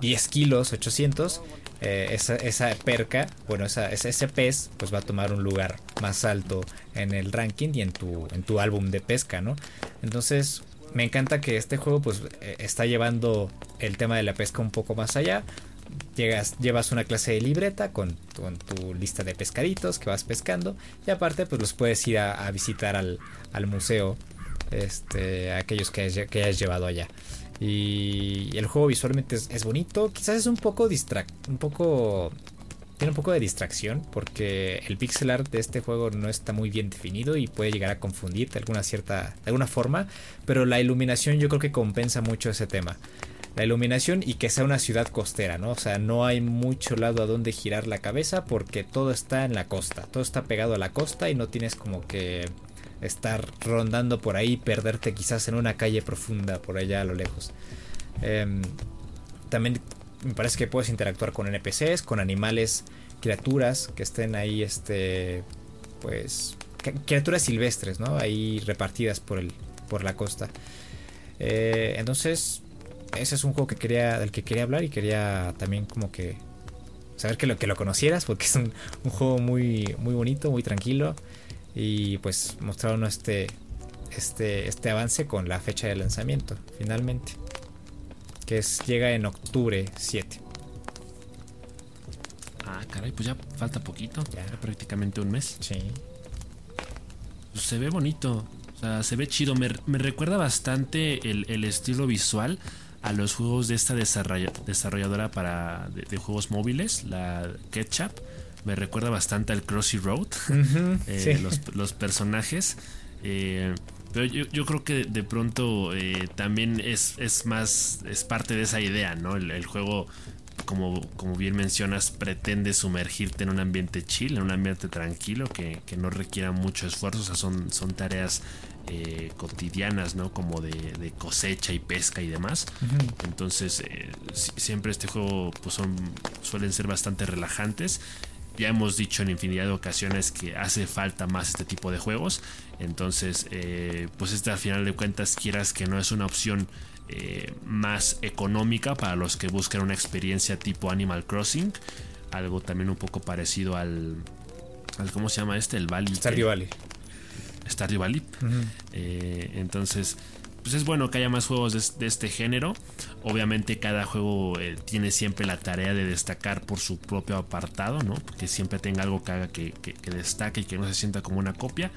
10 kilos 800. Eh, esa, esa, perca, bueno, esa, ese pez, pues va a tomar un lugar más alto en el ranking y en tu, en tu álbum de pesca, ¿no? Entonces, me encanta que este juego, pues, eh, está llevando el tema de la pesca un poco más allá llevas una clase de libreta con, tu lista de pescaditos que vas pescando y aparte pues los puedes ir a, visitar al, museo, este, aquellos que, hayas, llevado allá. Y, el juego visualmente es, bonito, quizás es un poco distract, un poco tiene un poco de distracción porque el pixel art de este juego no está muy bien definido y puede llegar a confundir alguna cierta de alguna forma, pero la iluminación yo creo que compensa mucho ese tema. La iluminación y que sea una ciudad costera, ¿no? O sea, no hay mucho lado a donde girar la cabeza porque todo está en la costa, todo está pegado a la costa y no tienes como que estar rondando por ahí, perderte quizás en una calle profunda por allá a lo lejos. Em, también me parece que puedes interactuar con NPCs, con animales, criaturas que estén ahí, este, pues, criaturas silvestres, ¿no? Ahí repartidas por, el, por la costa. Eh, entonces, ese es un juego que quería, del que quería hablar y quería también como que saber que lo, que lo conocieras porque es un, un juego muy, muy bonito, muy tranquilo. Y pues mostraron este, este, este avance con la fecha de lanzamiento finalmente que es, llega en octubre 7 ah caray pues ya falta poquito ya, prácticamente un mes. Sí. Pues se ve bonito o sea se ve chido. Me, me recuerda bastante el, el, estilo visual a los juegos de esta desarrolladora para de, juegos móviles la Ketchup me recuerda bastante al Crossy Road, eh, los, personajes. Eh, pero yo, creo que de pronto eh, también es, es, más, es parte de esa idea, ¿no? El, juego, como, como, bien mencionas, pretende sumergirte en un ambiente chill, en un ambiente tranquilo, que, no requiera mucho esfuerzo, o sea, son, son tareas cotidianas, ¿no? Como de, cosecha y pesca y demás. Entonces, siempre este juego pues son, suelen ser bastante relajantes ya hemos dicho en infinidad de ocasiones que hace falta más este tipo de juegos. Entonces, eh, pues este al final de cuentas quieras que no es una opción eh, más económica para los que buscan una experiencia tipo Animal Crossing. Algo también un poco parecido al, al ¿cómo se llama este? El Valley. Stardew Valley. Stardew Valley. Eh, entonces, pues es bueno que haya más juegos de, este género. Obviamente cada juego eh, tiene siempre la tarea de destacar por su propio apartado, ¿no? Que siempre tenga algo que haga que, destaque y que no se sienta como una copia.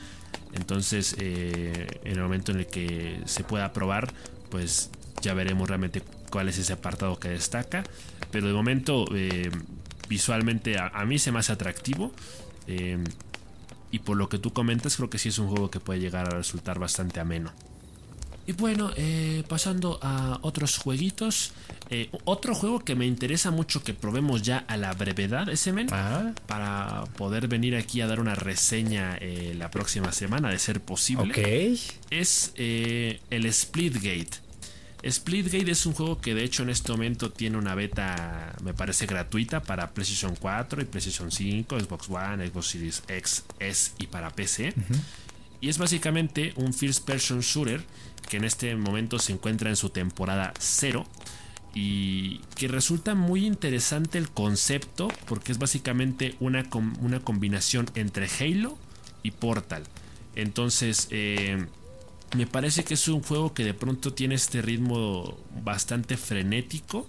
Entonces, eh, en el momento en el que se pueda probar, pues ya veremos realmente cuál es ese apartado que destaca. Pero de momento, eh, visualmente a, a, mí se me hace atractivo. Y por lo que tú comentas, creo que sí es un juego que puede llegar a resultar bastante ameno. Y bueno, eh, pasando a otros jueguitos. Eh, otro juego que me interesa mucho que probemos ya a la brevedad, ese men, ah. para poder venir aquí a dar una reseña eh, la próxima semana, de ser posible. Ok. Es el Splitgate. Splitgate es un juego que de hecho en este momento tiene una beta, me parece gratuita para PlayStation 4 y PlayStation 5, Xbox One, Xbox Series X, S y para PC. Y es básicamente un first person shooter que en este momento se encuentra en su temporada cero y que resulta muy interesante el concepto porque es básicamente una, una combinación entre Halo y Portal. Entonces, eh, me parece que es un juego que de pronto tiene este ritmo bastante frenético.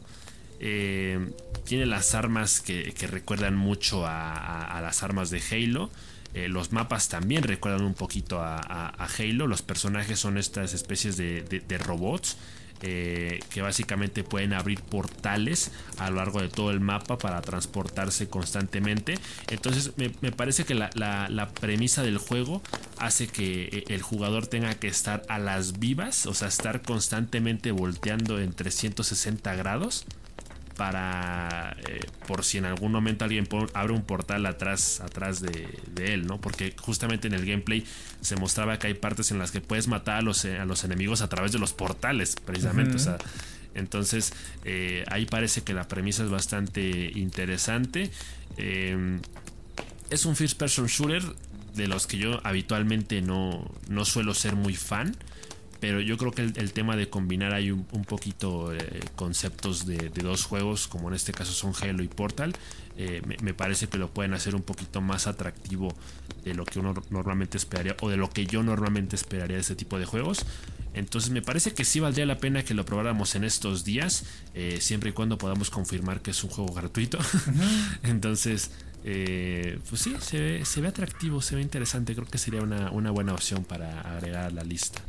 Eh, tiene las armas que, recuerdan mucho a, las armas de Halo. Eh, los mapas también recuerdan un poquito a, Halo. Los personajes son estas especies de, robots. Eh, que básicamente pueden abrir portales a lo largo de todo el mapa para transportarse constantemente. Entonces me, parece que la, la, premisa del juego hace que eh, el jugador tenga que estar a las vivas, o sea, estar constantemente volteando en 360 grados para eh, por si en algún momento alguien abre un portal atrás atrás de, él, ¿no? Porque justamente en el gameplay se mostraba que hay partes en las que puedes matar a los, a los enemigos a través de los portales, precisamente. O sea, entonces eh, ahí parece que la premisa es bastante interesante. Em, es un first person shooter de los que yo habitualmente no, no suelo ser muy fan. Pero yo creo que el, tema de combinar hay un, poquito eh, conceptos de, dos juegos, como en este caso son Halo y Portal, eh, me, parece que lo pueden hacer un poquito más atractivo de lo que uno normalmente esperaría o de lo que yo normalmente esperaría de este tipo de juegos. Entonces me parece que sí valdría la pena que lo probáramos en estos días, eh, siempre y cuando podamos confirmar que es un juego gratuito. Entonces, pues sí, se ve, se ve, atractivo, se ve interesante. Creo que sería una, una buena opción para agregar a la lista.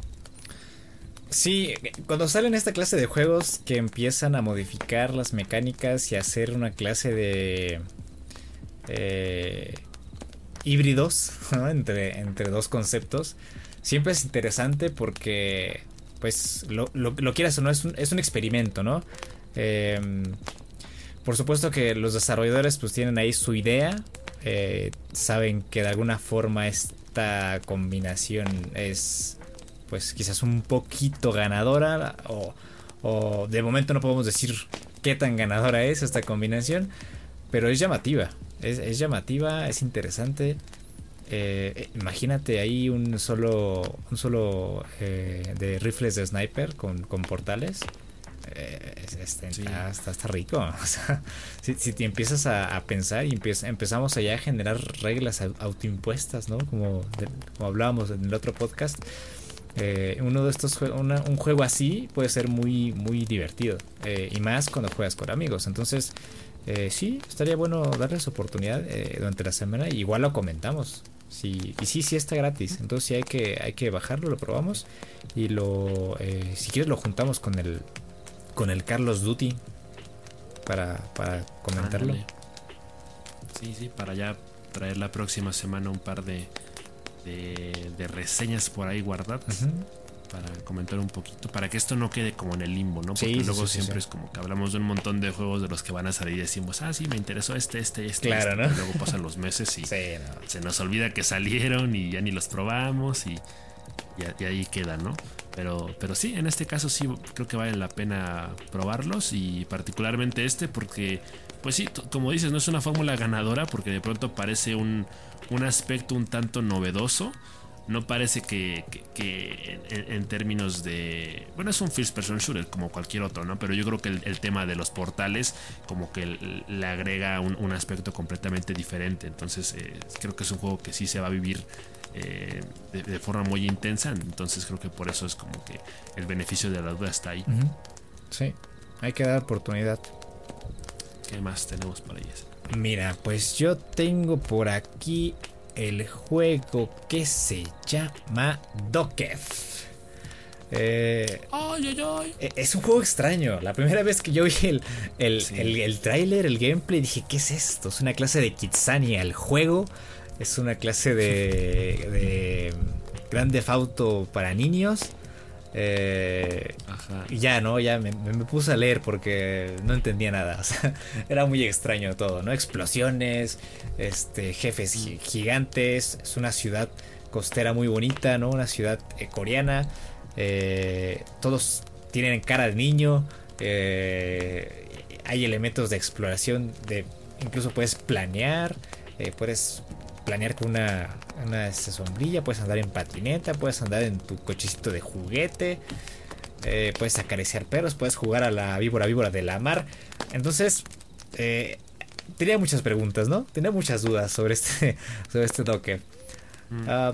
Sí, cuando salen esta clase de juegos que empiezan a modificar las mecánicas y hacer una clase de eh, híbridos entre, entre dos conceptos, siempre es interesante porque pues lo, lo, quieras o no, es un, es un experimento, ¿no? Em, por supuesto que los desarrolladores pues tienen ahí su idea, eh, saben que de alguna forma esta combinación es pues quizás un poquito ganadora o, o de momento no podemos decir qué tan ganadora es esta combinación, pero es llamativa, es, llamativa, es interesante. Eh, imagínate ahí un solo, un solo eh, de rifles de sniper con, con portales. Eh, este, está, rico. si, te empiezas a, pensar y empezamos allá a generar reglas autoimpuestas, ¿no? Como, como hablábamos en el otro podcast. Uno de estos un juego así puede ser muy muy divertido y más cuando juegas con amigos entonces eh, sí, estaría bueno darles oportunidad eh, durante la semana. Igual lo comentamos. Sí, y sí, sí está gratis. Entonces sí hay que, hay que bajarlo, lo probamos. Y lo, eh, si quieres lo juntamos con el, con el Carlos Duty para, para comentarlo. Sí, sí, para ya traer la próxima semana un par de, de, reseñas por ahí guardadas para comentar un poquito, para que esto no quede como en el limbo, ¿no? Porque luego siempre es como que hablamos de un montón de juegos de los que van a salir y decimos, ah, sí, me interesó este, este, este. Claro, este", ¿no? luego pasan los meses y se nos olvida que salieron y ya ni los probamos y, y, ahí queda, ¿no? Pero, pero sí, en este caso sí creo que vale la pena probarlos y particularmente este porque, pues sí, como dices, no es una fórmula ganadora porque de pronto parece un, un aspecto un tanto novedoso no parece que, en, términos de... Bueno, es un first person shooter como cualquier otro, ¿no? Pero yo creo que el, tema de los portales como que le agrega un, aspecto completamente diferente. Entonces eh, creo que es un juego que sí se va a vivir eh, de, forma muy intensa. Entonces creo que por eso es como que el beneficio de la duda está ahí. Sí, hay que dar oportunidad. ¿Qué más tenemos para ellas? Mira, pues yo tengo por aquí el juego que se llama Dokev. Eh, e, es un juego extraño. La primera vez que yo vi el, el, el, tráiler, el gameplay, dije, ¿qué es esto? Es una clase de Kitsania. El juego es una clase de, de Grande Auto para niños. Eh, y ya, ¿no? Ya me, puse a leer porque no entendía nada. O sea, era muy extraño todo, ¿no? Explosiones, este, jefes gigantes. Es una ciudad costera muy bonita, ¿no? Una ciudad eh, coreana. Eh, todos tienen cara de niño. hay elementos de exploración. De, incluso puedes planear. puedes planear con una, una sombrilla, puedes andar en patineta, puedes andar en tu cochecito de juguete, eh, puedes acariciar perros, puedes jugar a la víbora víbora de la mar. Entonces, eh, tenía muchas preguntas, ¿no? Tenía muchas dudas sobre este, sobre este toque. Mm. Ah,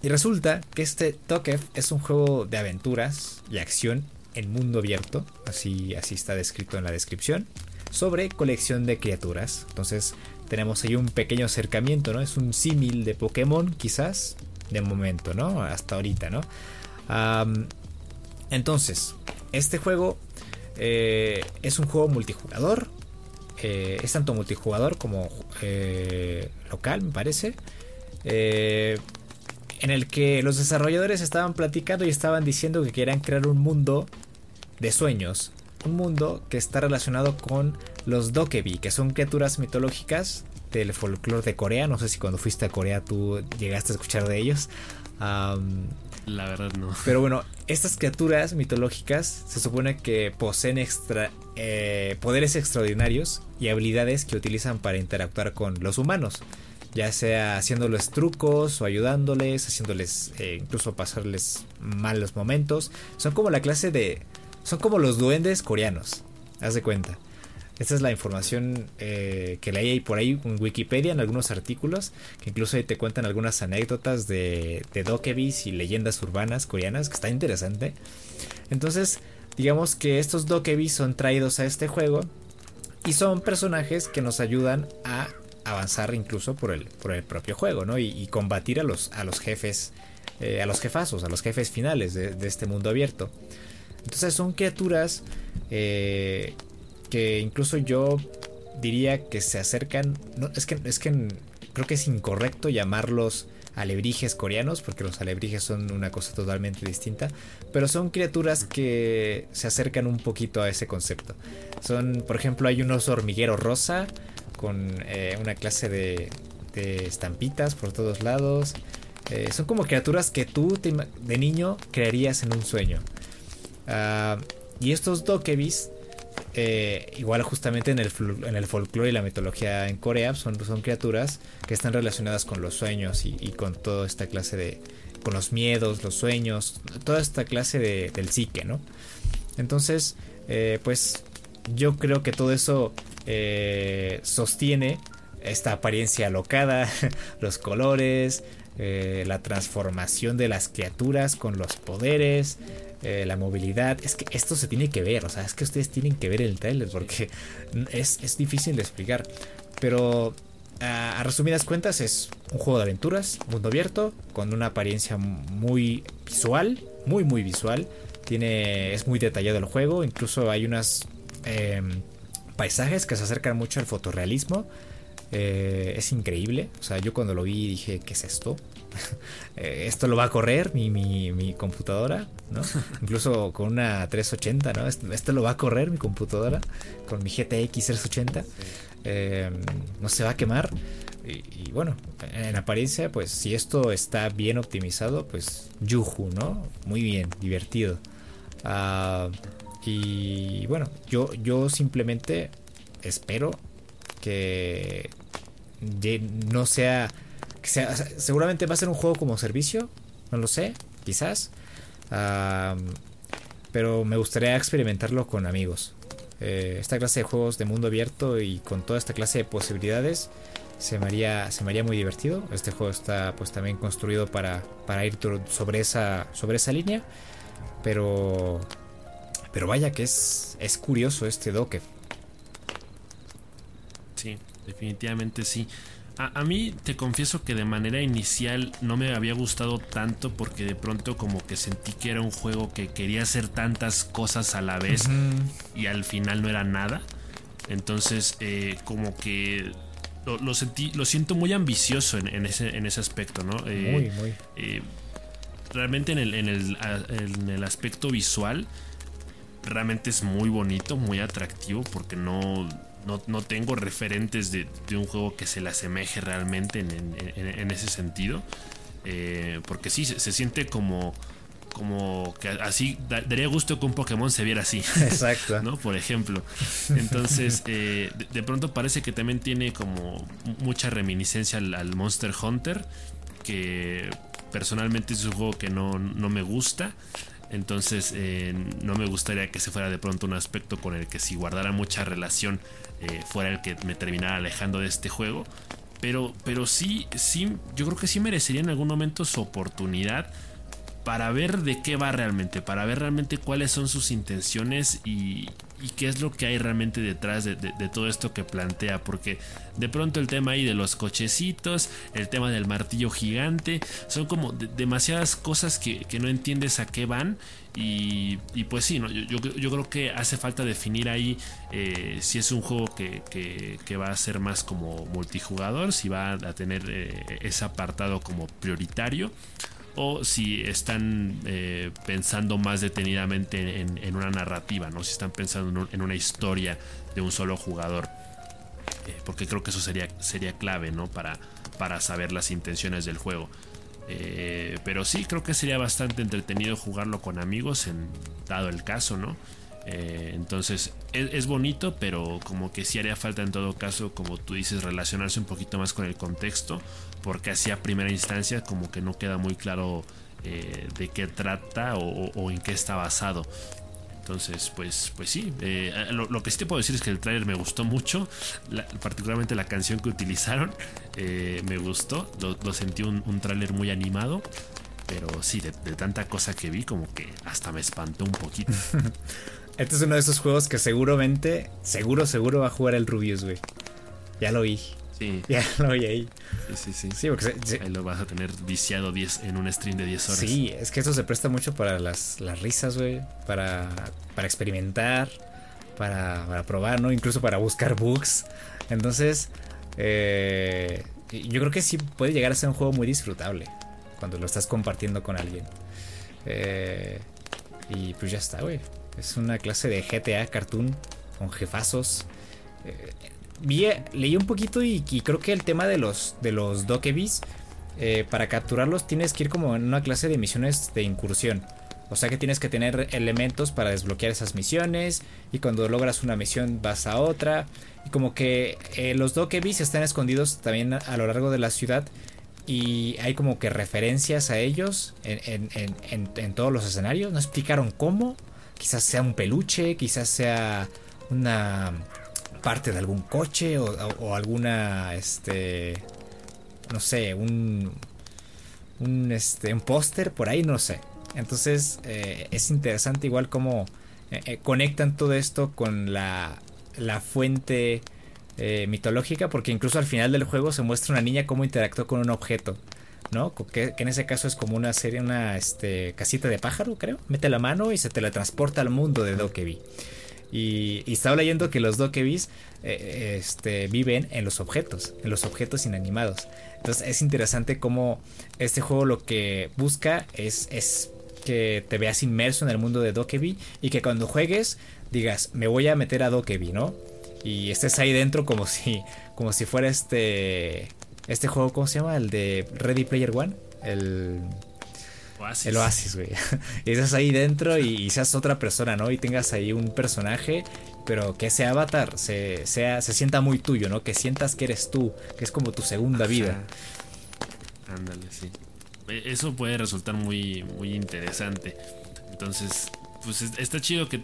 y resulta que este toque es un juego de aventuras y acción en mundo abierto, así, así está descrito en la descripción, sobre colección de criaturas. Entonces, tenemos ahí un pequeño acercamiento, ¿no? Es un símil de Pokémon, quizás, de momento, ¿no? Hasta ahorita, ¿no? entonces, este juego eh, es un juego multijugador. Eh, es tanto multijugador como eh, local, me parece. en el que los desarrolladores estaban platicando y estaban diciendo que querían crear un mundo de sueños un mundo que está relacionado con los Dokebi, que son criaturas mitológicas del folclore de Corea. No sé si cuando fuiste a Corea tú llegaste a escuchar de ellos. la verdad no. Pero bueno, estas criaturas mitológicas se supone que poseen extra, eh, poderes extraordinarios y habilidades que utilizan para interactuar con los humanos. Ya sea haciéndoles trucos o ayudándoles, haciéndoles eh, incluso pasarles malos momentos. Son como la clase de son como los duendes coreanos. Haz de cuenta. Esta es la información eh, que leí por ahí en Wikipedia, en algunos artículos, que incluso te cuentan algunas anécdotas de, de dokebis y leyendas urbanas coreanas, que está interesante. Entonces, digamos que estos dokebis son traídos a este juego y son personajes que nos ayudan a avanzar incluso por el, por el propio juego, ¿no? Y, combatir a los, a los jefes, eh, a los jefazos, a los jefes finales de, de este mundo abierto. Entonces son criaturas eh, que incluso yo diría que se acercan. No, es que es que creo que es incorrecto llamarlos alebrijes coreanos, porque los alebrijes son una cosa totalmente distinta, pero son criaturas que se acercan un poquito a ese concepto. Son, por ejemplo, hay un oso hormiguero rosa con eh, una clase de, estampitas por todos lados. Eh, son como criaturas que tú de niño creerías en un sueño. Uh, y estos dokebis eh, igual justamente en el, en el folclore y la mitología en Corea son, son criaturas que están relacionadas con los sueños y, con toda esta clase de... con los miedos, los sueños, toda esta clase de, del psique, ¿no? Entonces, eh, pues yo creo que todo eso eh, sostiene esta apariencia alocada, los colores, la transformación de las criaturas con los poderes, eh, la movilidad. Es que esto se tiene que ver, o sea, es que ustedes tienen que ver el trailer porque es, difícil de explicar. Pero a, resumidas cuentas es un juego de aventuras, mundo abierto, con una apariencia muy visual, muy muy visual. Tiene, es muy detallado el juego, incluso hay unos em, paisajes que se acercan mucho al fotorrealismo. Eh, es increíble, o sea, yo cuando lo vi dije, ¿qué es esto? Eh, esto lo va a correr mi, mi, computadora, ¿no? Incluso con una 380, ¿no? Esto, lo va a correr mi computadora con mi GTX 380. Em, no se va a quemar. Y, bueno, en apariencia, pues si esto está bien optimizado, pues yuju, ¿no? Muy bien, divertido. Ah, y bueno, yo, yo simplemente espero que no sea seguramente va a ser un juego como servicio, no lo sé, quizás. pero me gustaría experimentarlo con amigos. Eh, esta clase de juegos de mundo abierto y con toda esta clase de posibilidades se me haría, se muy divertido. Este juego está pues también construido para, para ir sobre esa, sobre esa línea. Pero, pero vaya que es, es curioso este doque. Sí, definitivamente sí. A, mí te confieso que de manera inicial no me había gustado tanto porque de pronto como que sentí que era un juego que quería hacer tantas cosas a la vez y al final no era nada. Entonces eh, como que lo, sentí, lo siento muy ambicioso en, ese, en ese aspecto, ¿no? Eh, muy, muy. Eh, realmente en el, en, el, en el aspecto visual realmente es muy bonito, muy atractivo porque no no, tengo referentes de, un juego que se le asemeje realmente en, ese sentido. Eh, porque sí, se, siente como, como que así daría gusto que un Pokémon se viera así. Exacto. ¿No? Por ejemplo. Entonces, eh, de, pronto parece que también tiene como mucha reminiscencia al, Monster Hunter. Que personalmente es un juego que no, no me gusta. Entonces eh, no me gustaría que se fuera de pronto un aspecto con el que si guardara mucha relación eh, fuera el que me terminara alejando de este juego. Pero, pero sí, sí, yo creo que sí merecería en algún momento su oportunidad para ver de qué va realmente, para ver realmente cuáles son sus intenciones y, y qué es lo que hay realmente detrás de, todo esto que plantea. Porque de pronto el tema ahí de los cochecitos, el tema del martillo gigante, son como demasiadas cosas que, no entiendes a qué van. Y, pues sí, ¿no? yo, yo, creo que hace falta definir ahí eh, si es un juego que, que, va a ser más como multijugador, si va a tener eh, ese apartado como prioritario o si están eh, pensando más detenidamente en, una narrativa, ¿no? si están pensando en, una historia de un solo jugador. Eh, porque creo que eso sería, sería clave ¿no? para, para saber las intenciones del juego. Eh, pero sí, creo que sería bastante entretenido jugarlo con amigos, en, dado el caso, ¿no? entonces es, es, bonito, pero como que sí haría falta en todo caso, como tú dices, relacionarse un poquito más con el contexto porque así a primera instancia como que no queda muy claro eh, de qué trata o, en qué está basado. Entonces, pues, pues sí, eh, lo, que sí te puedo decir es que el trailer me gustó mucho, particularmente la canción que utilizaron, eh, me gustó, lo, sentí un, un tráiler muy animado, pero sí, de, tanta cosa que vi, como que hasta me espantó un poquito. este es uno de esos juegos que seguramente, seguro, seguro va a jugar el Rubius, güey. Ya lo vi. Sí. Ya lo vi ahí. Sí, sí, sí. ahí lo vas a tener viciado 10 en un stream de 10 horas. Sí, es que eso se presta mucho para las, las risas, güey. Para, para experimentar, para, para probar, ¿no? Incluso para buscar bugs. Entonces, eh, yo creo que sí puede llegar a ser un juego muy disfrutable cuando lo estás compartiendo con alguien. Eh, y pues ya está, güey. Es una clase de GTA cartoon con jefazos. Eh, leí un poquito y, creo que el tema de los, de los Dokebis, eh, para capturarlos tienes que ir como en una clase de misiones de incursión. O sea que tienes que tener elementos para desbloquear esas misiones. Y cuando logras una misión vas a otra. Y como que eh, los Dokebis están escondidos también a, lo largo de la ciudad. Y hay como que referencias a ellos en, todos los escenarios. No explicaron cómo. Quizás sea un peluche, quizás sea una parte de algún coche o, alguna, este, no sé, un, un, este, un póster por ahí, no sé. Entonces eh, es interesante igual como eh, eh, conectan todo esto con la, la fuente mitológica porque incluso al final del juego se muestra una niña cómo interactuó con un objeto. ¿no? Que, en ese caso es como una serie, una este, casita de pájaro, creo. Mete la mano y se teletransporta al mundo de Dokebi. Y, estaba leyendo que los Dokebis este, viven en los objetos, en los objetos inanimados. Entonces es interesante cómo este juego lo que busca es, es que te veas inmerso en el mundo de Dokebi y que cuando juegues digas, me voy a meter a Dokebi, ¿no? Y estés ahí dentro como si, como si fuera este, este juego, ¿cómo se llama? El de Ready Player One, el... Oasis. El Oasis, güey. y estás ahí dentro y, seas otra persona, ¿no? Y tengas ahí un personaje, pero que ese avatar se, sea, se sienta muy tuyo, ¿no? Que sientas que eres tú, que es como tu segunda vida. Ándale, sí. E, eso puede resultar muy, muy interesante. Entonces, pues está chido que,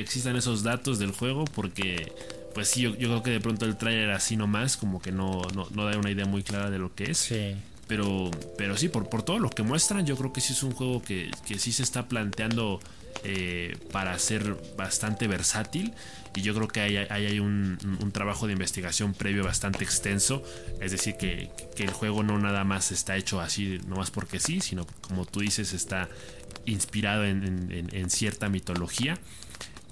existan esos datos del juego porque, pues sí, yo, creo que de pronto el trailer así nomás como que no, no, da una idea muy clara de lo que es. Sí. Pero, pero sí, por, por todo lo que muestran, yo creo que sí es un juego que, que sí se está planteando eh, para ser bastante versátil y yo creo que hay, hay, un, trabajo de investigación previo bastante extenso, es decir, que, el juego no nada más está hecho así, no más porque sí, sino como tú dices, está inspirado en, cierta mitología.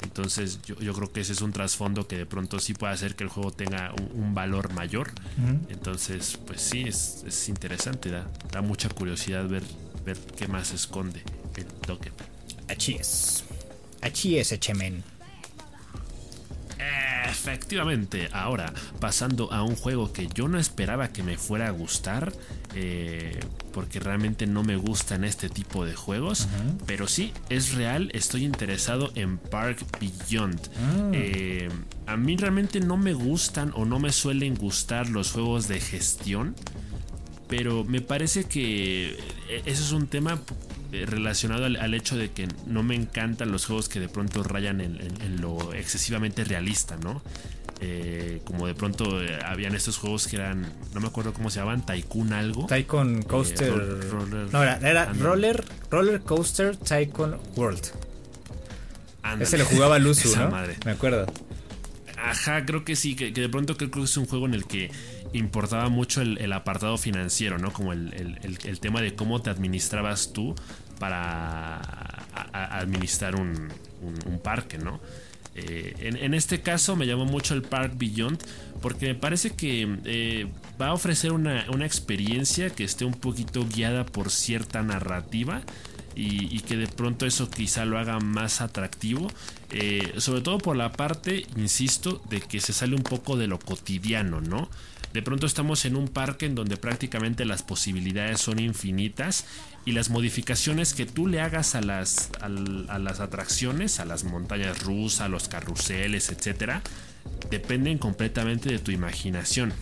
Entonces yo, creo que ese es un trasfondo que de pronto sí puede hacer que el juego tenga un, valor mayor. Entonces, pues sí, es, interesante, da, da, mucha curiosidad ver, ver qué más esconde el token. Así es. Así es, Echemen. Efectivamente, ahora pasando a un juego que yo no esperaba que me fuera a gustar, eh, porque realmente no me gustan este tipo de juegos, pero sí, es real, estoy interesado en Park Beyond. Ah. Eh, a mí realmente no me gustan o no me suelen gustar los juegos de gestión, pero me parece que eh, eso es un tema relacionado al, hecho de que no me encantan los juegos que de pronto rayan en, lo excesivamente realista, ¿no? Eh, como de pronto eh, habían estos juegos que eran, no me acuerdo cómo se llamaban, Tycoon algo. Tycoon Coaster. no, era, Roller, Roller Coaster Tycoon World. Ese lo jugaba Luzu, ¿no? Madre. Me acuerdo. Ajá, creo que sí, que, de pronto creo que es un juego en el que importaba mucho el, apartado financiero, ¿no? Como el, tema de cómo te administrabas tú para administrar un, parque, ¿no? Eh, en, este caso me llamó mucho el Park Beyond porque me parece que eh, va a ofrecer una, experiencia que esté un poquito guiada por cierta narrativa y, que de pronto eso quizá lo haga más atractivo, eh, sobre todo por la parte, insisto, de que se sale un poco de lo cotidiano, ¿no? De pronto estamos en un parque en donde prácticamente las posibilidades son infinitas y las modificaciones que tú le hagas a las, a, las atracciones, a las montañas rusas, a los carruseles, etcétera, dependen completamente de tu imaginación.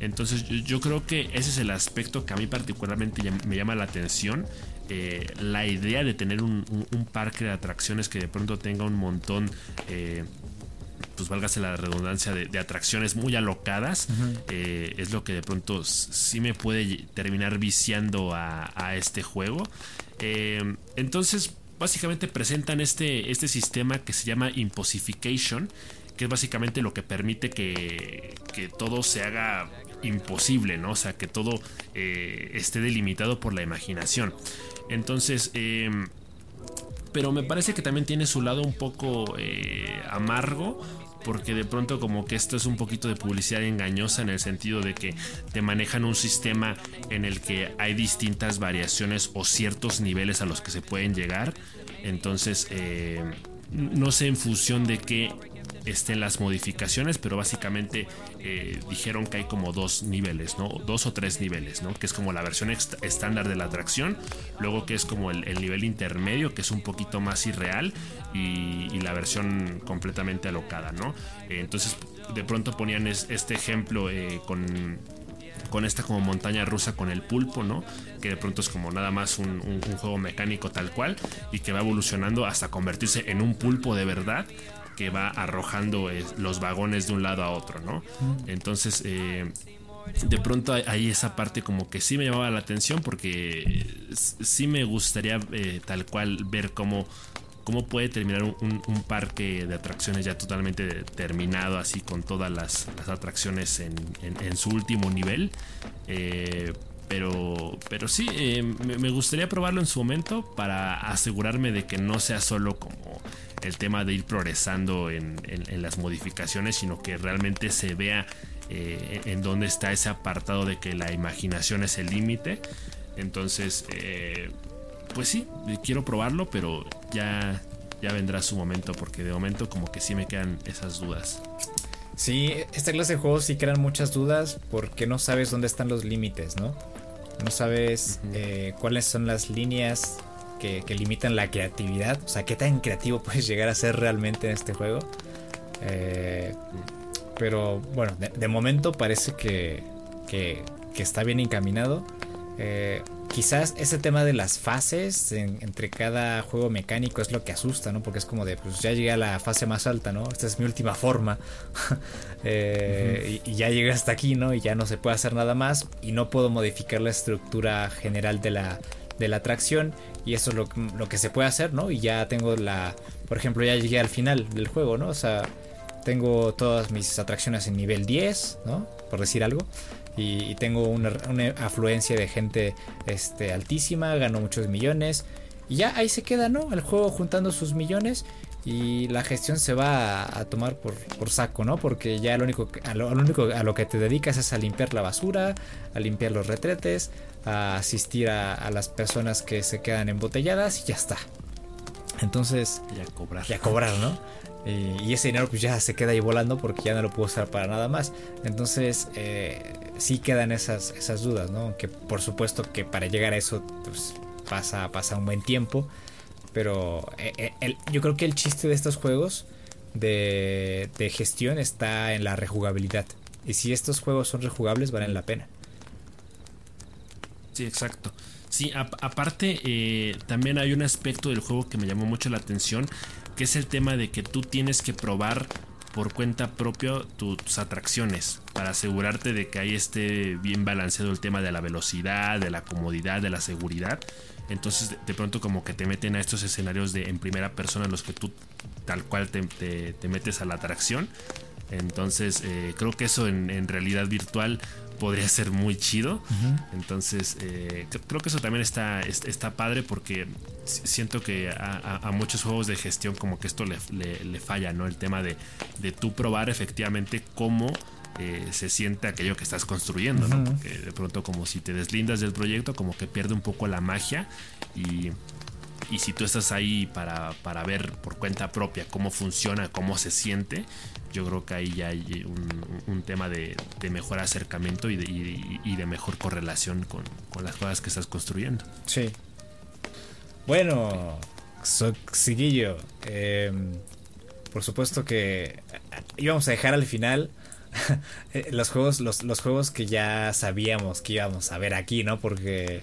Entonces yo, creo que ese es el aspecto que a mí particularmente me llama la atención. Eh, la idea de tener un, parque de atracciones que de pronto tenga un montón eh, pues válgase la redundancia, de, atracciones muy alocadas, eh, es lo que de pronto sí me puede terminar viciando a, este juego. Eh, entonces, básicamente presentan este, este sistema que se llama Imposification, que es básicamente lo que permite que, todo se haga imposible, ¿no? O sea, que todo eh, esté delimitado por la imaginación. Entonces, pero me parece que también tiene su lado un poco amargo porque de pronto como que esto es un poquito de publicidad engañosa en el sentido de que te manejan un sistema en el que hay distintas variaciones o ciertos niveles a los que se pueden llegar. Entonces, eh, no sé en función de qué estén las modificaciones, pero básicamente eh, dijeron que hay como dos niveles, ¿no? Dos o tres niveles, ¿no? Que es como la versión estándar de la atracción, luego que es como el, nivel intermedio, que es un poquito más irreal, y, la versión completamente alocada, ¿no? Eh, entonces, de pronto ponían este ejemplo eh, con con esta como montaña rusa con el pulpo, ¿no? Que de pronto es como nada más un, juego mecánico tal cual y que va evolucionando hasta convertirse en un pulpo de verdad que va arrojando eh, los vagones de un lado a otro, ¿no? Entonces, eh, de pronto hay esa parte como que sí me llamaba la atención porque sí me gustaría eh, tal cual ver cómo, cómo puede terminar un, parque de atracciones ya totalmente terminado, así con todas las, atracciones en, su último nivel. Pero, pero sí, me gustaría probarlo en su momento para asegurarme de que no sea solo como el tema de ir progresando en, las modificaciones, sino que realmente se vea eh, en dónde está ese apartado de que la imaginación es el límite. Entonces, eh, pues sí, quiero probarlo, pero ya, ya vendrá su momento, porque de momento como que sí me quedan esas dudas. Sí, esta clase de juegos sí crean muchas dudas porque no sabes dónde están los límites, ¿no? No sabes eh, cuáles son las líneas que, limitan la creatividad. O sea, qué tan creativo puedes llegar a ser realmente en este juego. Eh, pero bueno, de, momento parece que, que, está bien encaminado. Eh, quizás ese tema de las fases entre cada juego mecánico es lo que asusta, ¿no? Porque es como de, pues ya llegué a la fase más alta, ¿no? Esta es mi última forma. Eh, y, ya llegué hasta aquí, ¿no? Y ya no se puede hacer nada más. Y no puedo modificar la estructura general de la, de la atracción y eso es lo, que se puede hacer, ¿no? Y ya tengo la, por ejemplo, ya llegué al final del juego, ¿no? O sea, tengo todas mis atracciones en nivel 10, ¿no? Por decir algo. Y, tengo una, afluencia de gente este, altísima, gano muchos millones. Y ya ahí se queda, ¿no? El juego juntando sus millones y la gestión se va a, tomar por, por, saco, ¿no? Porque ya lo único, a lo, único a lo que te dedicas es a limpiar la basura, a limpiar los retretes, a asistir a, las personas que se quedan embotelladas y ya está. Entonces, ya cobrar. Ya cobrar, ¿no? Y, ese dinero pues ya se queda ahí volando porque ya no lo puedo usar para nada más. Entonces, eh, sí quedan esas, esas dudas, ¿no? Que por supuesto que para llegar a eso pues, pasa, pasa un buen tiempo. Pero eh, eh, yo creo que el chiste de estos juegos de, gestión está en la rejugabilidad. Y si estos juegos son rejugables, valen la pena. Sí, exacto. Sí, aparte eh, también hay un aspecto del juego que me llamó mucho la atención, que es el tema de que tú tienes que probar por cuenta propia tus atracciones para asegurarte de que ahí esté bien balanceado el tema de la velocidad, de la comodidad, de la seguridad. Entonces de pronto como que te meten a estos escenarios de en primera persona los que tú tal cual te, metes a la atracción. Entonces eh, creo que eso en realidad virtual podría ser muy chido. Entonces, eh, creo que eso también está, está padre porque siento que a, muchos juegos de gestión como que esto le, le, falla, ¿no? El tema de, de tú probar efectivamente cómo eh, se siente aquello que estás construyendo, ¿no? Porque de pronto como si te deslindas del proyecto, como que pierde un poco la magia y... Y si tú estás ahí para, para ver por cuenta propia cómo funciona, cómo se siente, yo creo que ahí ya hay un, tema de, mejor acercamiento y de, mejor correlación con, las cosas que estás construyendo. Sí. Bueno, Siguillo, em, por supuesto que íbamos a dejar al final eh, los juegos, los, juegos que ya sabíamos que íbamos a ver aquí, ¿no? Porque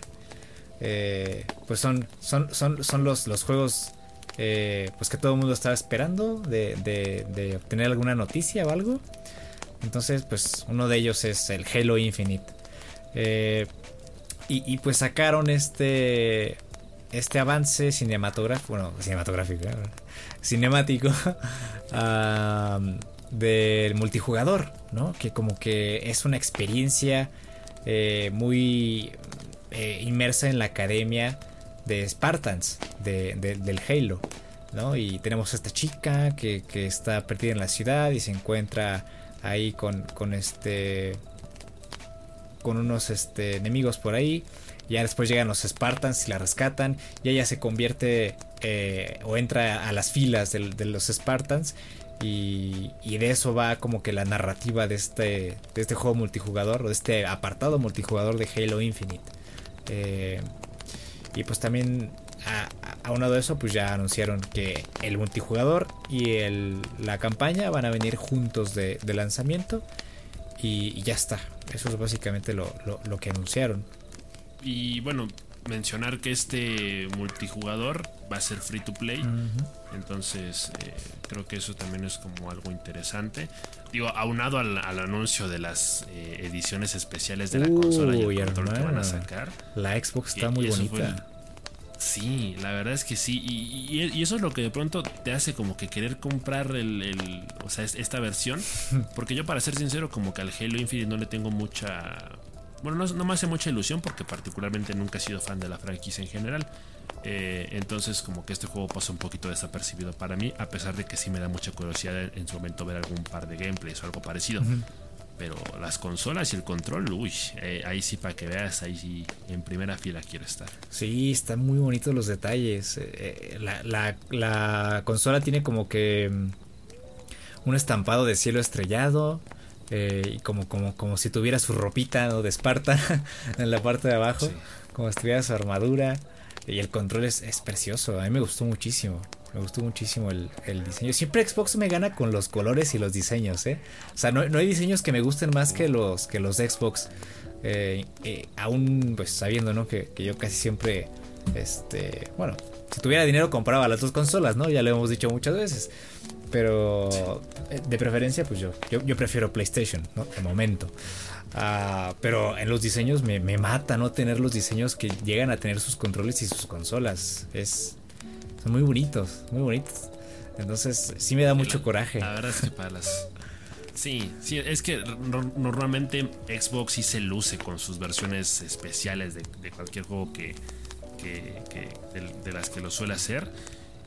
eh, pues son, son, son, son los, los juegos eh, pues que todo el mundo estaba esperando de, obtener alguna noticia o algo. Entonces, pues uno de ellos es el Halo Infinite. Eh, y, pues sacaron este este avance cinematográfico, bueno, cinematográfico, ¿eh? cinemático del multijugador, ¿no? Que como que es una experiencia muy inmersa en la academia de Spartans de, del Halo. ¿no? Y tenemos a esta chica que, que está perdida en la ciudad y se encuentra ahí con, con este con unos este, enemigos por ahí. Ya después llegan los Spartans y la rescatan. Y ella se convierte eh, o entra a las filas de, los Spartans. Y, de eso va como que la narrativa de este, de este juego multijugador, o de este apartado multijugador de Halo Infinite. Eh, y pues también a, un lado de eso, pues ya anunciaron que el multijugador y el, la campaña van a venir juntos de, lanzamiento. Y, ya está. Eso es básicamente lo, lo que anunciaron. Y bueno, mencionar que este multijugador va a ser free to play. Entonces, eh, creo que eso también es como algo interesante. Digo, aunado al, anuncio de las eh, ediciones especiales de la consola y el control que van a sacar. La Xbox está muy bonita. sí, la verdad es que sí. Y, eso es lo que de pronto te hace como que querer comprar el, o sea, esta versión. Porque yo, para ser sincero, como que al Halo Infinite no le tengo mucha bueno, no, me hace mucha ilusión porque particularmente nunca he sido fan de la franquicia en general. Eh, entonces como que este juego pasa un poquito desapercibido para mí, a pesar de que sí me da mucha curiosidad en, su momento ver algún par de gameplays o algo parecido. Pero las consolas y el control, uy, eh, ahí sí para que veas, ahí sí en primera fila quiero estar. Sí, están muy bonitos los detalles. Eh, la, la consola tiene como que mm, un estampado de cielo estrellado. Eh, y como, como, como si tuviera su ropita de Esparta en la parte de abajo, como si tuviera su armadura. Y el control es, precioso, a mí me gustó muchísimo. Me gustó muchísimo el, diseño. Siempre Xbox me gana con los colores y los diseños, ¿eh? O sea, no, hay diseños que me gusten más que los, que los de Xbox. Eh, eh, aún, pues sabiendo, ¿no? Que, que, yo casi siempre, este, bueno, si tuviera dinero compraba las dos consolas, ¿no? Ya lo hemos dicho muchas veces. Pero eh, de preferencia, pues yo, yo, prefiero PlayStation, ¿no? De momento. Ah, pero en los diseños me, mata no tener los diseños que llegan a tener sus controles y sus consolas. Es, son muy bonitos, muy bonitos. Entonces sí me da mucho coraje. La verdad es que para las... Sí, sí, es que normalmente Xbox sí se luce con sus versiones especiales de, cualquier juego que, de, las que lo suele hacer.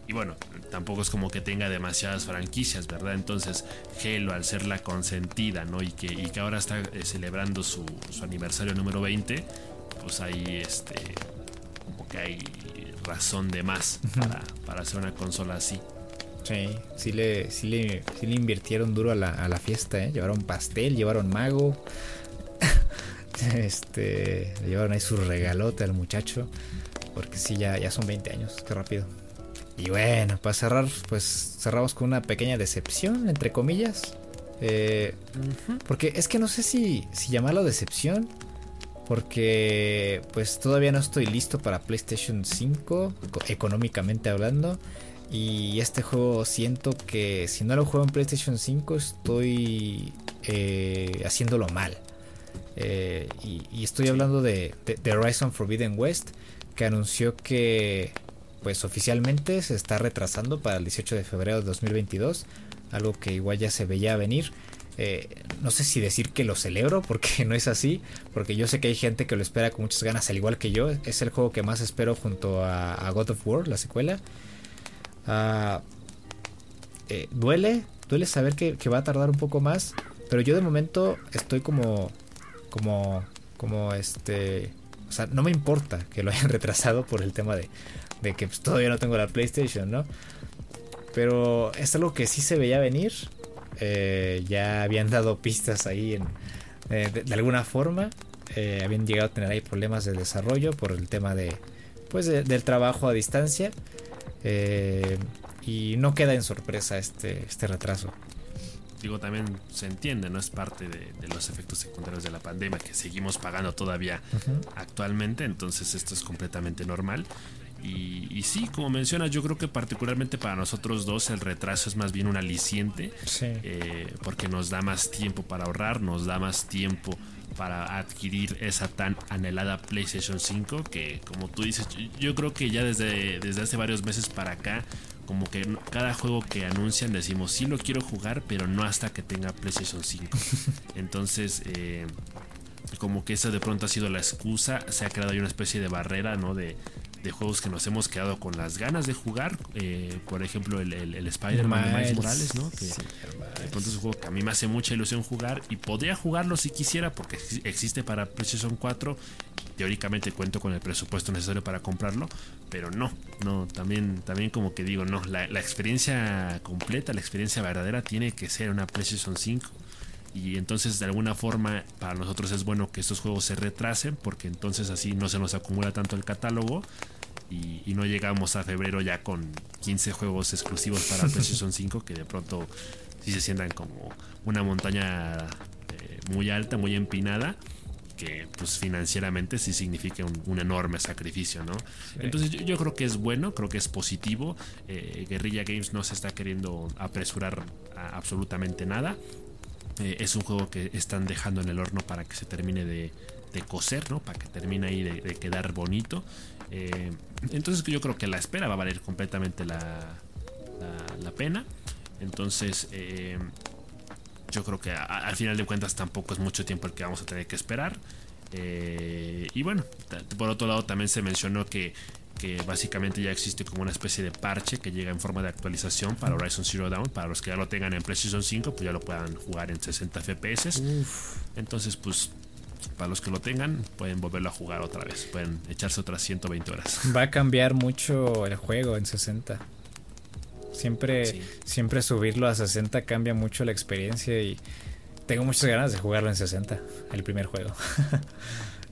Y bueno, tampoco es como que tenga demasiadas franquicias, ¿verdad? Entonces, Halo, al ser la consentida, ¿no? Y que, y que ahora está eh, celebrando su, aniversario número 20, pues ahí, este, como que hay razón de más para, hacer una consola así. Sí, sí le, sí le, sí le invirtieron duro a la, a la fiesta, ¿eh? Llevaron pastel, llevaron mago. este, llevaron ahí su regalote al muchacho. Porque sí, ya, ya son 20 años, qué rápido. Y bueno, para cerrar, pues cerramos con una pequeña decepción, entre comillas. Eh, porque es que no sé si, si llamarlo decepción. Porque pues todavía no estoy listo para PlayStation 5, económicamente hablando. Y este juego siento que si no lo juego en PlayStation 5 estoy eh, haciéndolo mal. Eh, y, estoy hablando de, de Horizon Forbidden West, que anunció que pues oficialmente se está retrasando para el 18 de febrero de 2022, algo que igual ya se veía venir. Eh, no sé si decir que lo celebro porque no es así, porque yo sé que hay gente que lo espera con muchas ganas, al igual que yo. Es el juego que más espero junto a, God of War, la secuela. Ah, eh, duele, duele saber que, que, va a tardar un poco más, pero yo de momento estoy como, como, como este, o sea, no me importa que lo hayan retrasado por el tema de, de que pues, todavía no tengo la PlayStation, ¿no? Pero es algo que sí se veía venir. Eh, ya habían dado pistas ahí en, eh, de, alguna forma. Eh, habían llegado a tener ahí problemas de desarrollo por el tema de pues del trabajo a distancia. y no queda en sorpresa este, este retraso digo, también se entiende, ¿no? Es parte de, los efectos secundarios de la pandemia que seguimos pagando todavía actualmente, entonces esto es completamente normal. Y, sí, como mencionas, yo creo que particularmente para nosotros dos el retraso es más bien un aliciente, eh, porque nos da más tiempo para ahorrar, nos da más tiempo para adquirir esa tan anhelada PlayStation 5 que como tú dices yo creo que ya desde, desde hace varios meses para acá como que cada juego que anuncian decimos sí lo quiero jugar pero no hasta que tenga PlayStation 5 entonces eh, como que esa de pronto ha sido la excusa se ha creado ahí una especie de barrera no de de juegos que nos hemos quedado con las ganas de jugar. Eh, por ejemplo, el, el, Spider-Man de Miles Morales, ¿no? Que de pronto es un juego que a mí me hace mucha ilusión jugar y podría jugarlo si quisiera porque existe para PlayStation 4. Teóricamente cuento con el presupuesto necesario para comprarlo, pero no, no, también, también como que digo, no, la, la experiencia completa, la experiencia verdadera tiene que ser una PlayStation 5 y entonces de alguna forma para nosotros es bueno que estos juegos se retrasen porque entonces así no se nos acumula tanto el catálogo y, no llegamos a febrero ya con 15 juegos exclusivos para PlayStation 5 que de pronto sí se sientan como una montaña eh, muy alta, muy empinada que pues financieramente sí significa un, enorme sacrificio, ¿no? Entonces yo, creo que es bueno, creo que es positivo. Eh, Guerrilla Games no se está queriendo apresurar a absolutamente nada. Eh, es un juego que están dejando en el horno para que se termine de, coser, ¿no? Para que termine ahí de, quedar bonito. Eh, entonces yo creo que la espera va a valer completamente la, la, pena. Entonces eh, yo creo que al final de cuentas tampoco es mucho tiempo el que vamos a tener que esperar. y bueno, por otro lado también se mencionó que que básicamente ya existe como una especie de parche que llega en forma de actualización para Horizon Zero Dawn. Para los que ya lo tengan en PlayStation 5, pues ya lo puedan jugar en 60 FPS. Entonces, pues para los que lo tengan, pueden volverlo a jugar otra vez. Pueden echarse otras 120 horas. Va a cambiar mucho el juego en 60. Siempre, siempre subirlo a 60 cambia mucho la experiencia y tengo muchas ganas de jugarlo en 60, el primer juego.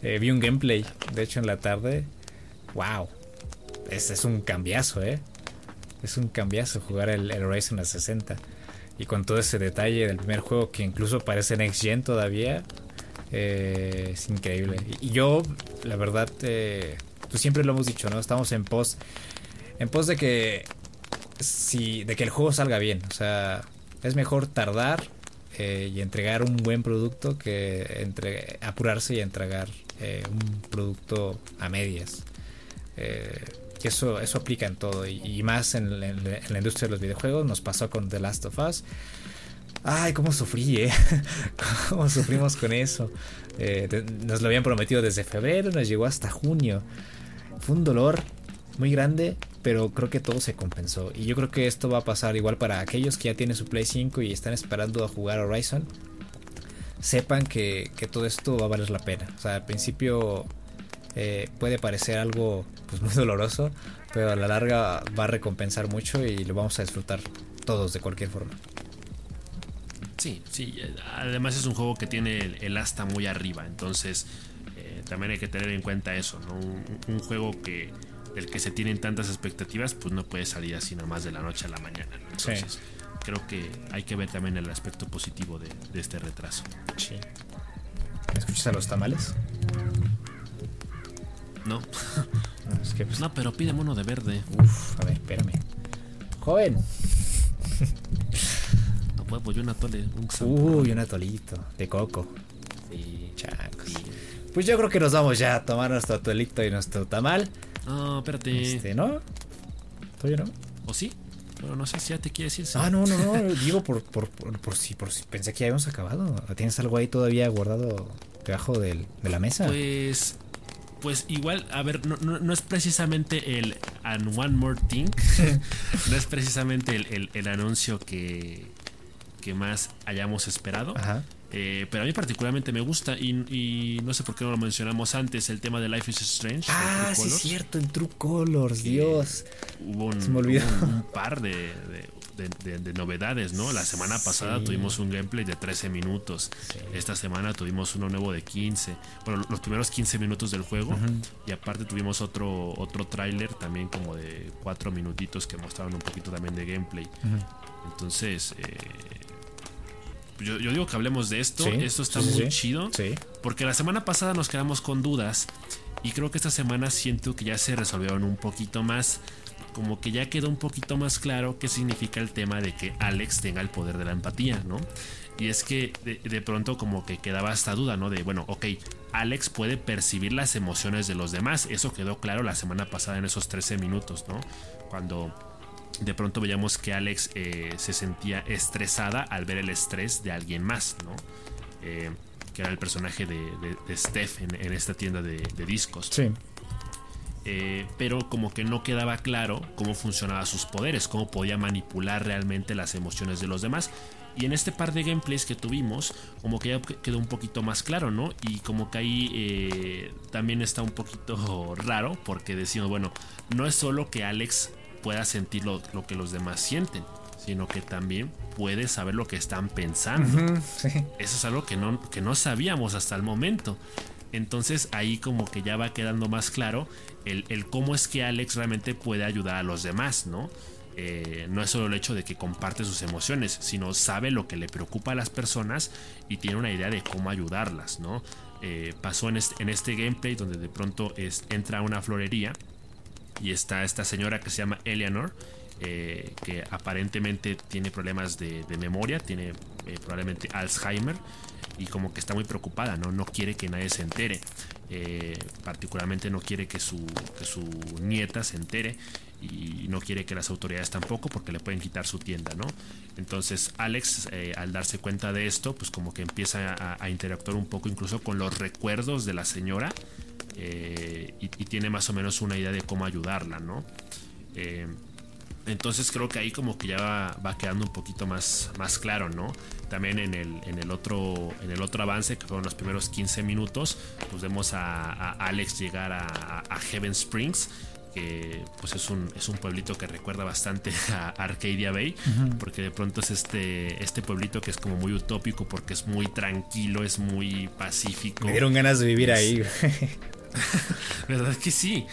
Eh, vi un gameplay, de hecho, en la tarde. ¡Wow! Es, un cambiazo, ¿eh? Es un cambiazo jugar el, el Horizon a 60. Y con todo ese detalle del primer juego que incluso parece Next Gen todavía. Eh, es increíble. Y, yo, la verdad, eh, pues siempre lo hemos dicho, ¿no? Estamos en pos. En pos de que. Si, de que el juego salga bien. O sea, es mejor tardar eh, y entregar un buen producto que entre, apurarse y entregar un producto a medias. Eh, que eso, eso aplica en todo y, más en, la industria de los videojuegos. Nos pasó con The Last of Us. Ay, cómo sufrí, ¿eh? cómo sufrimos con eso. Eh, nos lo habían prometido desde febrero, nos llegó hasta junio. Fue un dolor muy grande, pero creo que todo se compensó. Y yo creo que esto va a pasar igual para aquellos que ya tienen su Play 5 y están esperando a jugar Horizon. Sepan que, que todo esto va a valer la pena. O sea, al principio eh, puede parecer algo pues, muy doloroso, pero a la larga va a recompensar mucho y lo vamos a disfrutar todos de cualquier forma. Sí, sí, además es un juego que tiene el, asta muy arriba, entonces eh, también hay que tener en cuenta eso, ¿no? Un, juego que del que se tienen tantas expectativas, pues no puede salir así nomás de la noche a la mañana. Entonces, creo que hay que ver también el aspecto positivo de, este retraso. Sí. ¿Me escuchas a los tamales? No. Pues, no, pero pide uno de verde. Uf, a ver, espérame. Joven. No puedo, pues yo un atole. Un Uy, un atolito de coco. Sí, chacos. Pues yo creo que nos vamos ya a tomar nuestro atolito y nuestro tamal. No, espérate. Este, ¿no? ¿Todavía no? ¿O sí? Pero no sé si ya te quieres ir. Ah, no, no, no. Digo por, por, por, si, por si pensé que ya habíamos acabado. ¿Tienes algo ahí todavía guardado debajo del, de la mesa? Pues pues igual, a ver, no, es precisamente el And One More Thing, no es precisamente el, anuncio que, que más hayamos esperado. Eh, pero a mí particularmente me gusta y, no sé por qué no lo mencionamos antes, el tema de Life is Strange. Ah, sí es cierto, en True Colors, Dios. Hubo un, par de, de, novedades, ¿no? La semana pasada tuvimos un gameplay de 13 minutos. Esta semana tuvimos uno nuevo de 15. Bueno, los primeros 15 minutos del juego. Y aparte tuvimos otro, otro tráiler también como de 4 minutitos que mostraron un poquito también de gameplay. Entonces, eh, yo, digo que hablemos de esto. esto está muy chido. Porque la semana pasada nos quedamos con dudas. Y creo que esta semana siento que ya se resolvieron un poquito más como que ya quedó un poquito más claro qué significa el tema de que Alex tenga el poder de la empatía, ¿no? Y es que de, pronto como que quedaba esta duda, ¿no? De, bueno, ok, Alex puede percibir las emociones de los demás. Eso quedó claro la semana pasada en esos 13 minutos, ¿no? Cuando de pronto veíamos que Alex eh, se sentía estresada al ver el estrés de alguien más, ¿no? Eh, que era el personaje de, Steph en, esta tienda de discos. Sí. Eh, pero como que no quedaba claro cómo funcionaban sus poderes, cómo podía manipular realmente las emociones de los demás. Y en este par de gameplays que tuvimos, como que ya quedó un poquito más claro, ¿no? Y como que ahí eh, también está un poquito raro, porque decimos, bueno, no es solo que Alex pueda sentir lo, que los demás sienten, sino que también puede saber lo que están pensando. Eso es algo que no, que no sabíamos hasta el momento. Entonces ahí como que ya va quedando más claro el, cómo es que Alex realmente puede ayudar a los demás, ¿no? Eh, no es solo el hecho de que comparte sus emociones, sino sabe lo que le preocupa a las personas y tiene una idea de cómo ayudarlas, ¿no? Eh, pasó en este, gameplay donde de pronto entra a una florería y está esta señora que se llama Eleanor, eh, que aparentemente tiene problemas de, memoria, tiene probablemente Alzheimer y como que está muy preocupada, ¿no? No quiere que nadie se entere. particularmente no quiere que su, que su nieta se entere y no quiere que las autoridades tampoco porque le pueden quitar su tienda, ¿no? Entonces Alex, eh, al darse cuenta de esto, pues como que empieza a, interactuar un poco incluso con los recuerdos de la señora eh, y, tiene más o menos una idea de cómo ayudarla, ¿no? Entonces creo que ahí como que ya va, quedando un poquito más, más claro, ¿no? También en el, en el, otro, en el otro avance, que fueron los primeros 15 minutos, pues vemos a, Alex llegar a, a Heaven Springs que pues es un, es un pueblito que recuerda bastante a Arcadia Bay, porque de pronto es este, este pueblito que es como muy utópico, porque es muy tranquilo, es muy pacífico. Me dieron ganas de vivir ahí. ¿Verdad que sí?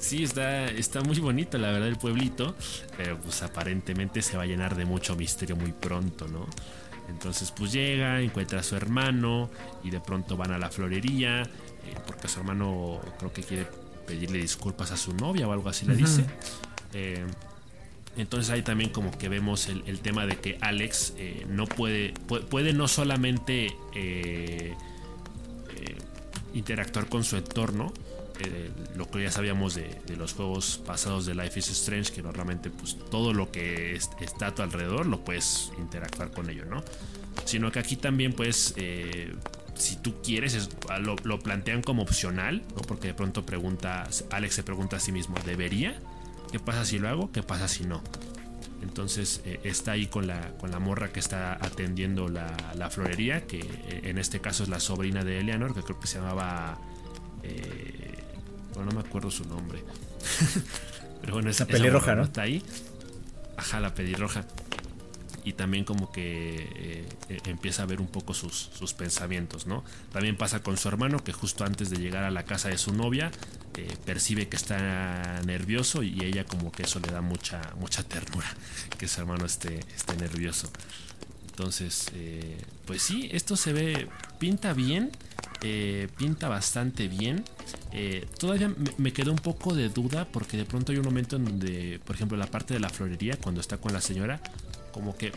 Sí, está, está muy bonito la verdad el pueblito, pero pues aparentemente se va a llenar de mucho misterio muy pronto, ¿no? Entonces pues llega, encuentra a su hermano y de pronto van a la florería, eh, porque su hermano creo que quiere pedirle disculpas a su novia o algo así le dice. Eh, entonces ahí también como que vemos el, tema de que Alex eh, no puede, puede, no solamente interactuar con su entorno, lo que ya sabíamos de, los juegos pasados de Life is Strange, que normalmente pues todo lo que está a tu alrededor lo puedes interactuar con ello, ¿no? Sino que aquí también pues si tú quieres, lo, plantean como opcional, ¿no? porque de pronto pregunta, Alex se pregunta a sí mismo, ¿debería? ¿Qué pasa si lo hago? ¿Qué pasa si no? Entonces eh, está ahí con la, con la morra que está atendiendo la, florería, que eh, en este caso es la sobrina de Eleanor, que creo que se llamaba... Eh, bueno, no me acuerdo su nombre. Pero bueno, esa, pelirroja, ¿no? Está ahí. Ajá, la pelirroja y también como que eh, eh, empieza a ver un poco sus, pensamientos, ¿no? También pasa con su hermano que justo antes de llegar a la casa de su novia eh, percibe que está nervioso y ella como que eso le da mucha, mucha ternura, que su hermano esté, esté nervioso. Entonces, pues sí, esto se ve, pinta bien, pinta bastante bien. todavía me, quedó un poco de duda porque de pronto hay un momento en donde, por ejemplo, la parte de la florería, cuando está con la señora, como que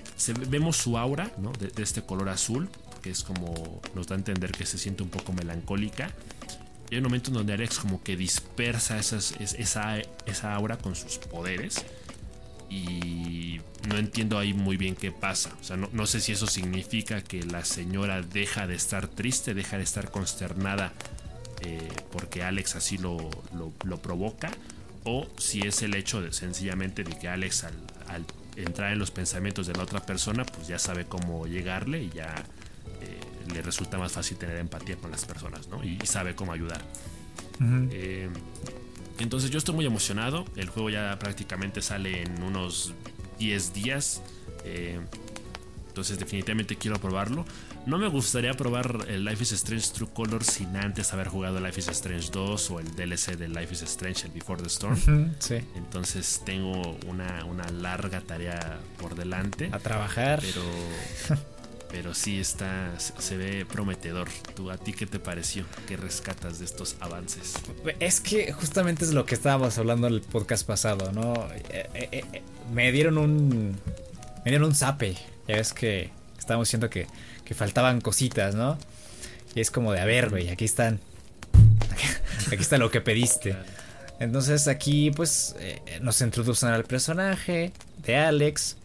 vemos su aura de, este color azul, que es como nos da a entender que se siente un poco melancólica. Y hay un momento en donde Alex como que dispersa esa, esa aura con sus poderes. Y no entiendo ahí muy bien qué pasa. O sea, no, sé si eso significa que la señora deja de estar triste, deja de estar consternada eh, porque Alex así lo, lo, provoca. O si es el hecho de sencillamente de que Alex al, al entrar en los pensamientos de la otra persona, pues ya sabe cómo llegarle y ya eh, le resulta más fácil tener empatía con las personas, ¿no? Y, sabe cómo ayudar. Eh, entonces yo estoy muy emocionado. El juego ya prácticamente sale en unos 10 días. Eh, entonces definitivamente quiero probarlo. No me gustaría probar el Life is Strange True Color sin antes haber jugado Life is Strange 2 o el DLC de Life is Strange, el Before the Storm. sí. Entonces tengo una, larga tarea por delante. A trabajar. Pero, pero sí está, se ve prometedor. ¿Tú, ¿A ti qué te pareció? ¿Qué rescatas de estos avances? Es que justamente es lo que estábamos hablando en el podcast pasado, ¿no? Eh, eh, eh, me dieron un... Me dieron un zape. Ya ves que estábamos diciendo que que faltaban cositas, ¿no? Y es como de, a ver, güey, aquí están. Aquí está lo que pediste. Entonces aquí pues nos introducen al personaje de Alex.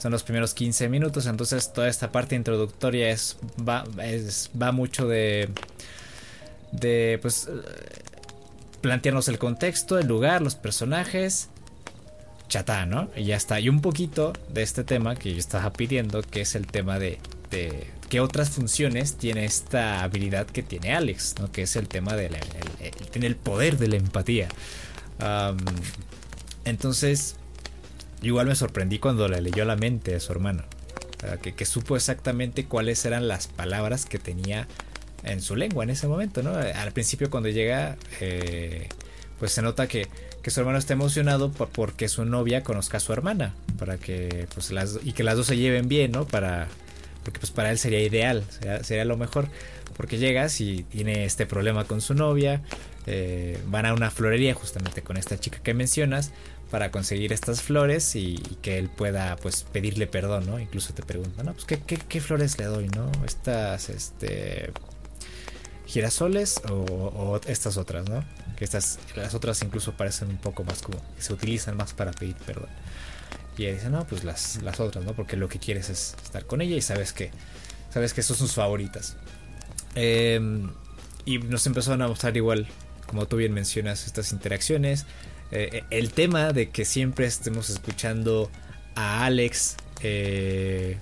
Son los primeros 15 minutos. Entonces toda esta parte introductoria es va, va mucho de... De pues... plantearnos el contexto, el lugar, los personajes, chatá, ¿no? Y ya está. Y un poquito de este tema que yo estaba pidiendo, que es el tema de, de qué otras funciones tiene esta habilidad que tiene Alex, ¿no? Que es el tema de tiene el poder de la empatía. entonces, igual me sorprendí cuando le leyó la mente a su hermano. Que, que, supo exactamente cuáles eran las palabras que tenía en su lengua en ese momento, ¿no? Al principio cuando llega, eh, pues se nota que, que, su hermano está emocionado por, porque su novia conozca a su hermana, para que, pues las, y que las dos se lleven bien, ¿no? Para, porque pues para él sería ideal, sería, lo mejor, porque llegas y tiene este problema con su novia, eh, van a una florería justamente con esta chica que mencionas para conseguir estas flores y, que él pueda pues pedirle perdón, ¿no? Incluso te preguntan, ¿no? Pues ¿qué, qué, flores le doy, ¿no? Estas, este girasoles o, estas otras, ¿no? Que estas, las otras incluso parecen un poco más como que se utilizan más para pedir perdón. Y ella dice, no, pues las, las otras, ¿no? Porque lo que quieres es estar con ella y sabes que, sabes que son sus favoritas. Em, y nos empezaron a mostrar igual, como tú bien mencionas, estas interacciones. Eh, el tema de que siempre estemos escuchando a Alex eh,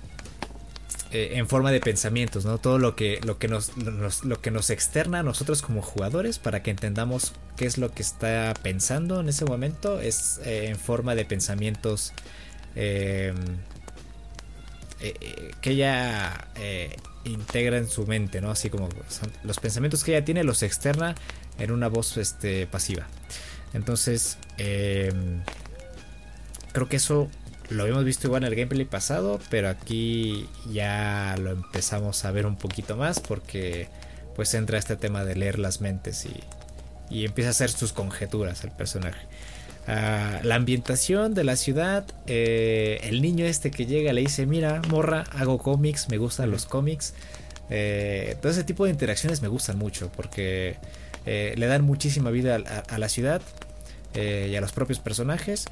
eh, en forma de pensamientos, ¿no? Todo lo que, lo, que nos, lo que nos externa a nosotros como jugadores para que entendamos qué es lo que está pensando en ese momento es en forma de pensamientos que ella integra en su mente, ¿no? Así como los pensamientos que ella tiene los externa en una voz este, pasiva. Entonces, creo que eso lo habíamos visto igual en el gameplay pasado, pero aquí ya lo empezamos a ver un poquito más porque pues entra este tema de leer las mentes y, y empieza a hacer sus conjeturas el personaje. Ah, la ambientación de la ciudad, eh, el niño este que llega le dice, mira, morra, hago cómics, me gustan los cómics. Eh, todo ese tipo de interacciones me gustan mucho porque eh, le dan muchísima vida a la ciudad y a los propios personajes.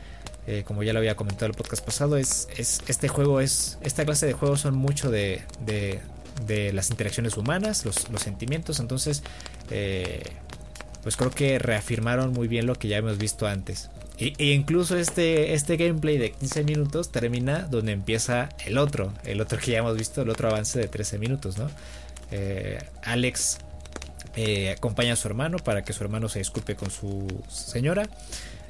Eh, como ya lo había comentado en el podcast pasado, es, es, este juego es, esta clase de juegos son mucho de, de, las interacciones humanas, los, sentimientos, entonces, eh, pues creo que reafirmaron muy bien lo que ya hemos visto antes. e incluso este, este gameplay de 15 minutos termina donde empieza el otro, el otro que ya hemos visto, el otro avance de 13 minutos, ¿no? Eh, Alex acompaña a su hermano para que su hermano se disculpe con su señora.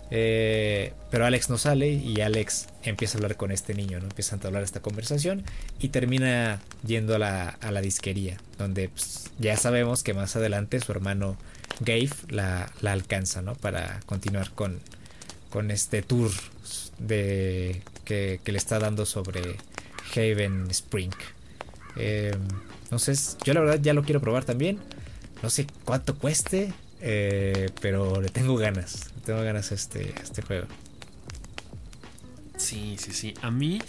Eh, pero Alex no sale y Alex empieza a hablar con este niño, ¿no? Empieza a hablar esta conversación y termina yendo a la, a la disquería, donde pues, ya sabemos que más adelante su hermano Gabe la, la alcanza, ¿no? Para continuar con, con este tour de, que, le está dando sobre Haven Spring. Eh, entonces, yo la verdad ya lo quiero probar también. No sé cuánto cueste, eh, pero le tengo ganas. Le tengo ganas a este, este juego. Sí, sí, sí. A mí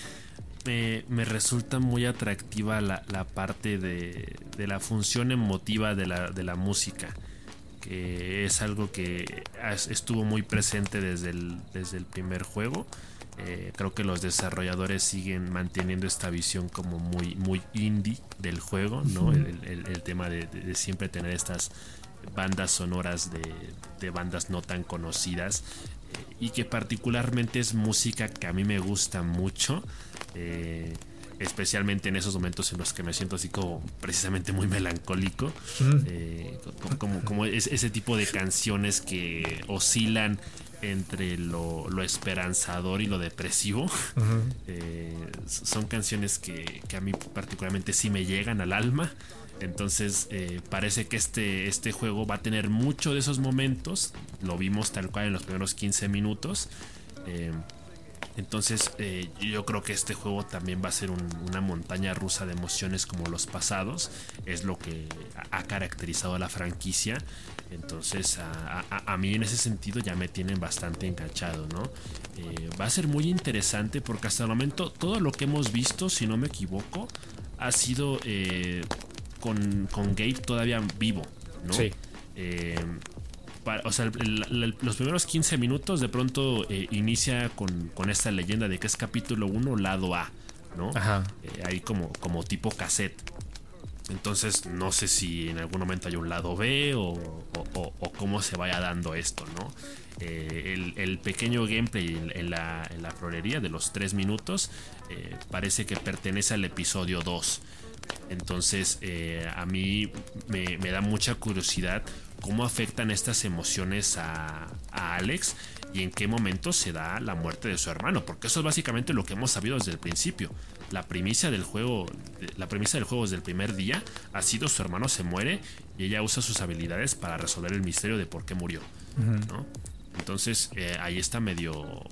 me, resulta muy atractiva la, parte de, la función emotiva de la, de la música. Que es algo que estuvo muy presente desde el, desde el primer juego. Eh, creo que los desarrolladores siguen manteniendo esta visión como muy, muy indie del juego, ¿no? el, tema de, siempre tener estas bandas sonoras de, bandas no tan conocidas eh, y que particularmente es música que a mí me gusta mucho. Eh, especialmente en esos momentos en los que me siento así como precisamente muy melancólico, eh, como, ese tipo de canciones que oscilan entre lo, esperanzador y lo depresivo. son canciones que, que, a mí particularmente sí me llegan al alma. Entonces eh, parece que este, este juego va a tener mucho de esos momentos. Lo vimos tal cual en los primeros 15 minutos. Eh, entonces eh, yo creo que este juego también va a ser una montaña rusa de emociones como los pasados. Es lo que ha caracterizado a la franquicia. Entonces a, mí en ese sentido ya me tienen bastante enganchado, ¿no? va a ser muy interesante porque hasta el momento todo lo que hemos visto, si no me equivoco, ha sido con, con Gabe todavía vivo, ¿no? Sí. Eh, o sea, los primeros 15 minutos de pronto eh, inicia con, esta leyenda de que es capítulo 1, lado A, ¿no? Ajá. Eh, ahí como, como tipo cassette. Entonces no sé si en algún momento hay un lado B o, cómo se vaya dando esto, ¿no? Eh, el, pequeño gameplay en, la, en, florería de los 3 minutos eh, parece que pertenece al episodio 2. Entonces eh, a mí me, da mucha curiosidad cómo afectan estas emociones a, a Alex y en qué momento se da la muerte de su hermano, porque eso es básicamente lo que hemos sabido desde el principio la premisa del juego, la premisa del juego desde el primer día ha sido su hermano se muere y ella usa sus habilidades para resolver el misterio de por qué murió. Entonces eh, ahí está medio,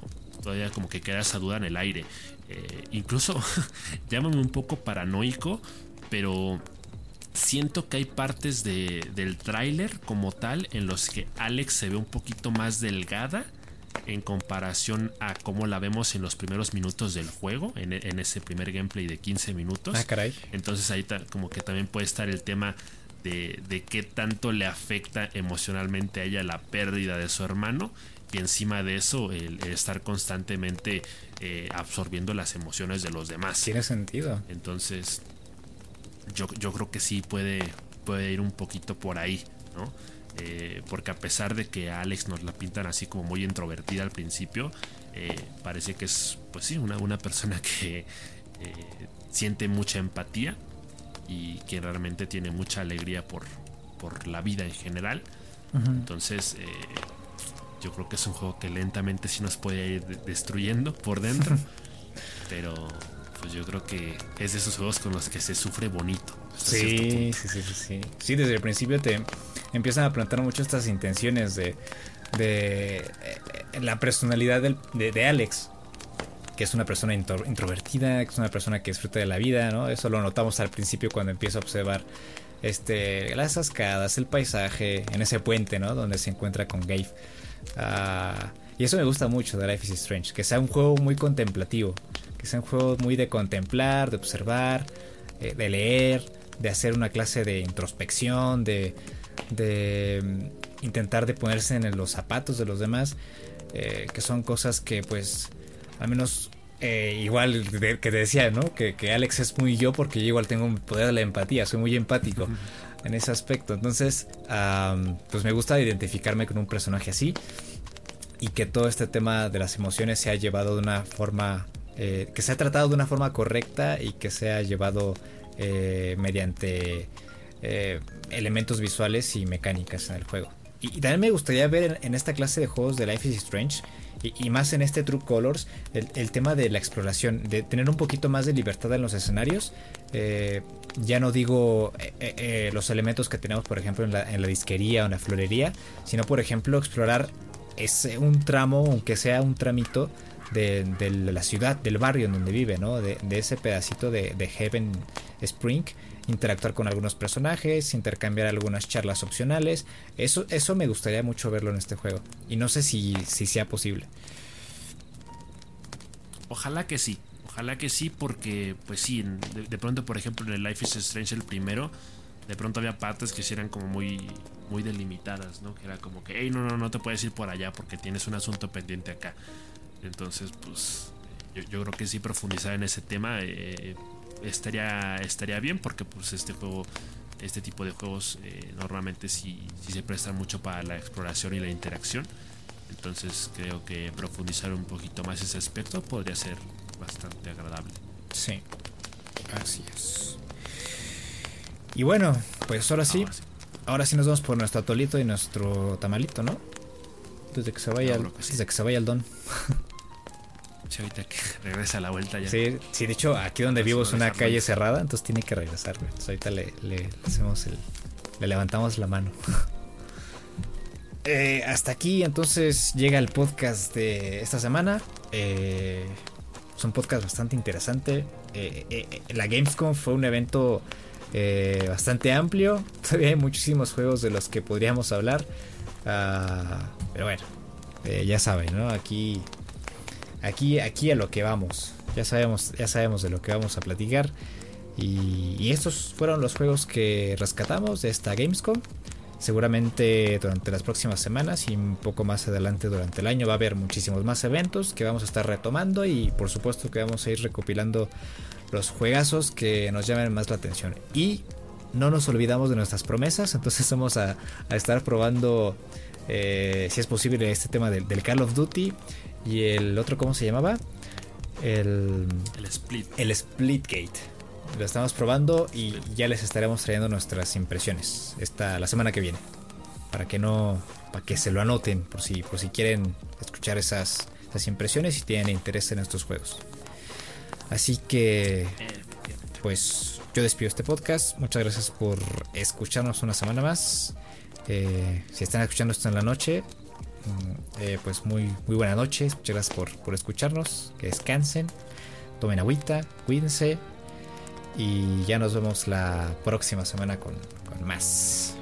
todavía como que queda esa duda en el aire. Eh, incluso llámame un poco paranoico, pero siento que hay partes del tráiler como tal en los que Alex se ve un poquito más delgada en comparación a cómo la vemos en los primeros minutos del juego, en, ese primer gameplay de 15 minutos. Ah, caray. Entonces ahí como que también puede estar el tema de, de qué tanto le afecta emocionalmente a ella la pérdida de su hermano y encima de eso el, estar constantemente eh, absorbiendo las emociones de los demás. Tiene sentido. Entonces yo, yo creo que sí puede, puede ir un poquito por ahí, ¿no? Eh, porque a pesar de que a Alex nos la pintan así como muy introvertida al principio, eh, parece que es, pues sí, una, una persona que eh, siente mucha empatía y que realmente tiene mucha alegría por, por la vida en general. Entonces, yo creo que es un juego que lentamente sí nos puede ir destruyendo por dentro, pero pues yo creo que es de esos juegos con los que se sufre bonito. Sí, sí, sí, sí, sí. desde el principio te empiezan a plantar mucho estas intenciones de, de eh, la personalidad de, Alex, que es una persona introvertida, que es una persona que disfruta de la vida, ¿no? Eso lo notamos al principio cuando empieza a observar este, las cascadas, el paisaje, en ese puente, ¿no? Donde se encuentra con Gabe. Ah, y eso me gusta mucho de Life is Strange, que sea un juego muy contemplativo, que sea un juego muy de contemplar, de observar, eh, de leer, de hacer una clase de introspección, de, de intentar de ponerse en los zapatos de los demás, eh, que son cosas que pues al menos eh, igual que te decía, ¿no? Que, Alex es muy yo porque yo igual tengo un poder de la empatía, soy muy empático en ese aspecto. Entonces, pues me gusta identificarme con un personaje así y que todo este tema de las emociones se ha llevado de una forma, eh, que se ha tratado de una forma correcta y que se ha llevado eh, mediante eh, elementos visuales y mecánicas en el juego. Y, también me gustaría ver en, esta clase de juegos de Life is Strange y, más en este True Colors el, tema de la exploración, de tener un poquito más de libertad en los escenarios. Eh, ya no digo los elementos que tenemos, por ejemplo, en la, disquería o en la florería, sino, por ejemplo, explorar ese, un tramo, aunque sea un tramito, de, la ciudad, del barrio en donde vive, ¿no? De, ese pedacito de, de, Heaven Spring, interactuar con algunos personajes, intercambiar algunas charlas opcionales. Eso, eso me gustaría mucho verlo en este juego. Y no sé si, si sea posible. Ojalá que sí. Ojalá que sí, porque, pues sí, de, pronto, por ejemplo, en el Life is Strange, el primero, de pronto había partes que sí eran como muy, muy delimitadas, ¿no? Que era como que, hey, no, no, no te puedes ir por allá porque tienes un asunto pendiente acá. Entonces, pues, yo, creo que sí profundizar en ese tema eh, estaría, estaría bien porque pues este juego, este tipo de juegos eh, normalmente sí, se prestan mucho para la exploración y la interacción. Entonces creo que profundizar un poquito más ese aspecto podría ser bastante agradable. Sí, así es. Y bueno, pues ahora sí, ahora sí, nos vamos por nuestro atolito y nuestro tamalito, ¿no? Desde que se vaya, desde que se vaya el don. Sí, ahorita que regresa a la vuelta ya. Sí, sí, de hecho, aquí donde vivo es una calle cerrada, entonces tiene que regresar. Entonces ahorita le, le, hacemos el. Le levantamos la mano. Eh, hasta aquí entonces llega el podcast de esta semana. Eh, es un podcast bastante interesante. Eh, la Gamescom fue un evento bastante amplio. Todavía hay muchísimos juegos de los que podríamos hablar. Ah, pero bueno, ya saben, ¿no? Aquí aquí, aquí a lo que vamos. Ya sabemos, ya sabemos de lo que vamos a platicar. Y, estos fueron los juegos que rescatamos de esta Gamescom. Seguramente durante las próximas semanas y un poco más adelante durante el año va a haber muchísimos más eventos que vamos a estar retomando y por supuesto que vamos a ir recopilando los juegazos que nos llamen más la atención. Y no nos olvidamos de nuestras promesas, entonces vamos a, estar probando, eh, si es posible, este tema del, Call of Duty y el otro, ¿cómo se llamaba? El, el Split. El Splitgate. Lo estamos probando y ya les estaremos trayendo nuestras impresiones esta, la semana que viene. Para que no, para que se lo anoten por si, por si quieren escuchar esas, esas impresiones y tienen interés en estos juegos. Así que, pues yo despido este podcast. Muchas gracias por escucharnos una semana más. Eh, si están escuchando esto en la noche, eh, pues muy, muy buena noche. Muchas gracias por, por escucharnos. Que descansen. Tomen agüita. Cuídense. Y ya nos vemos la próxima semana con, con más.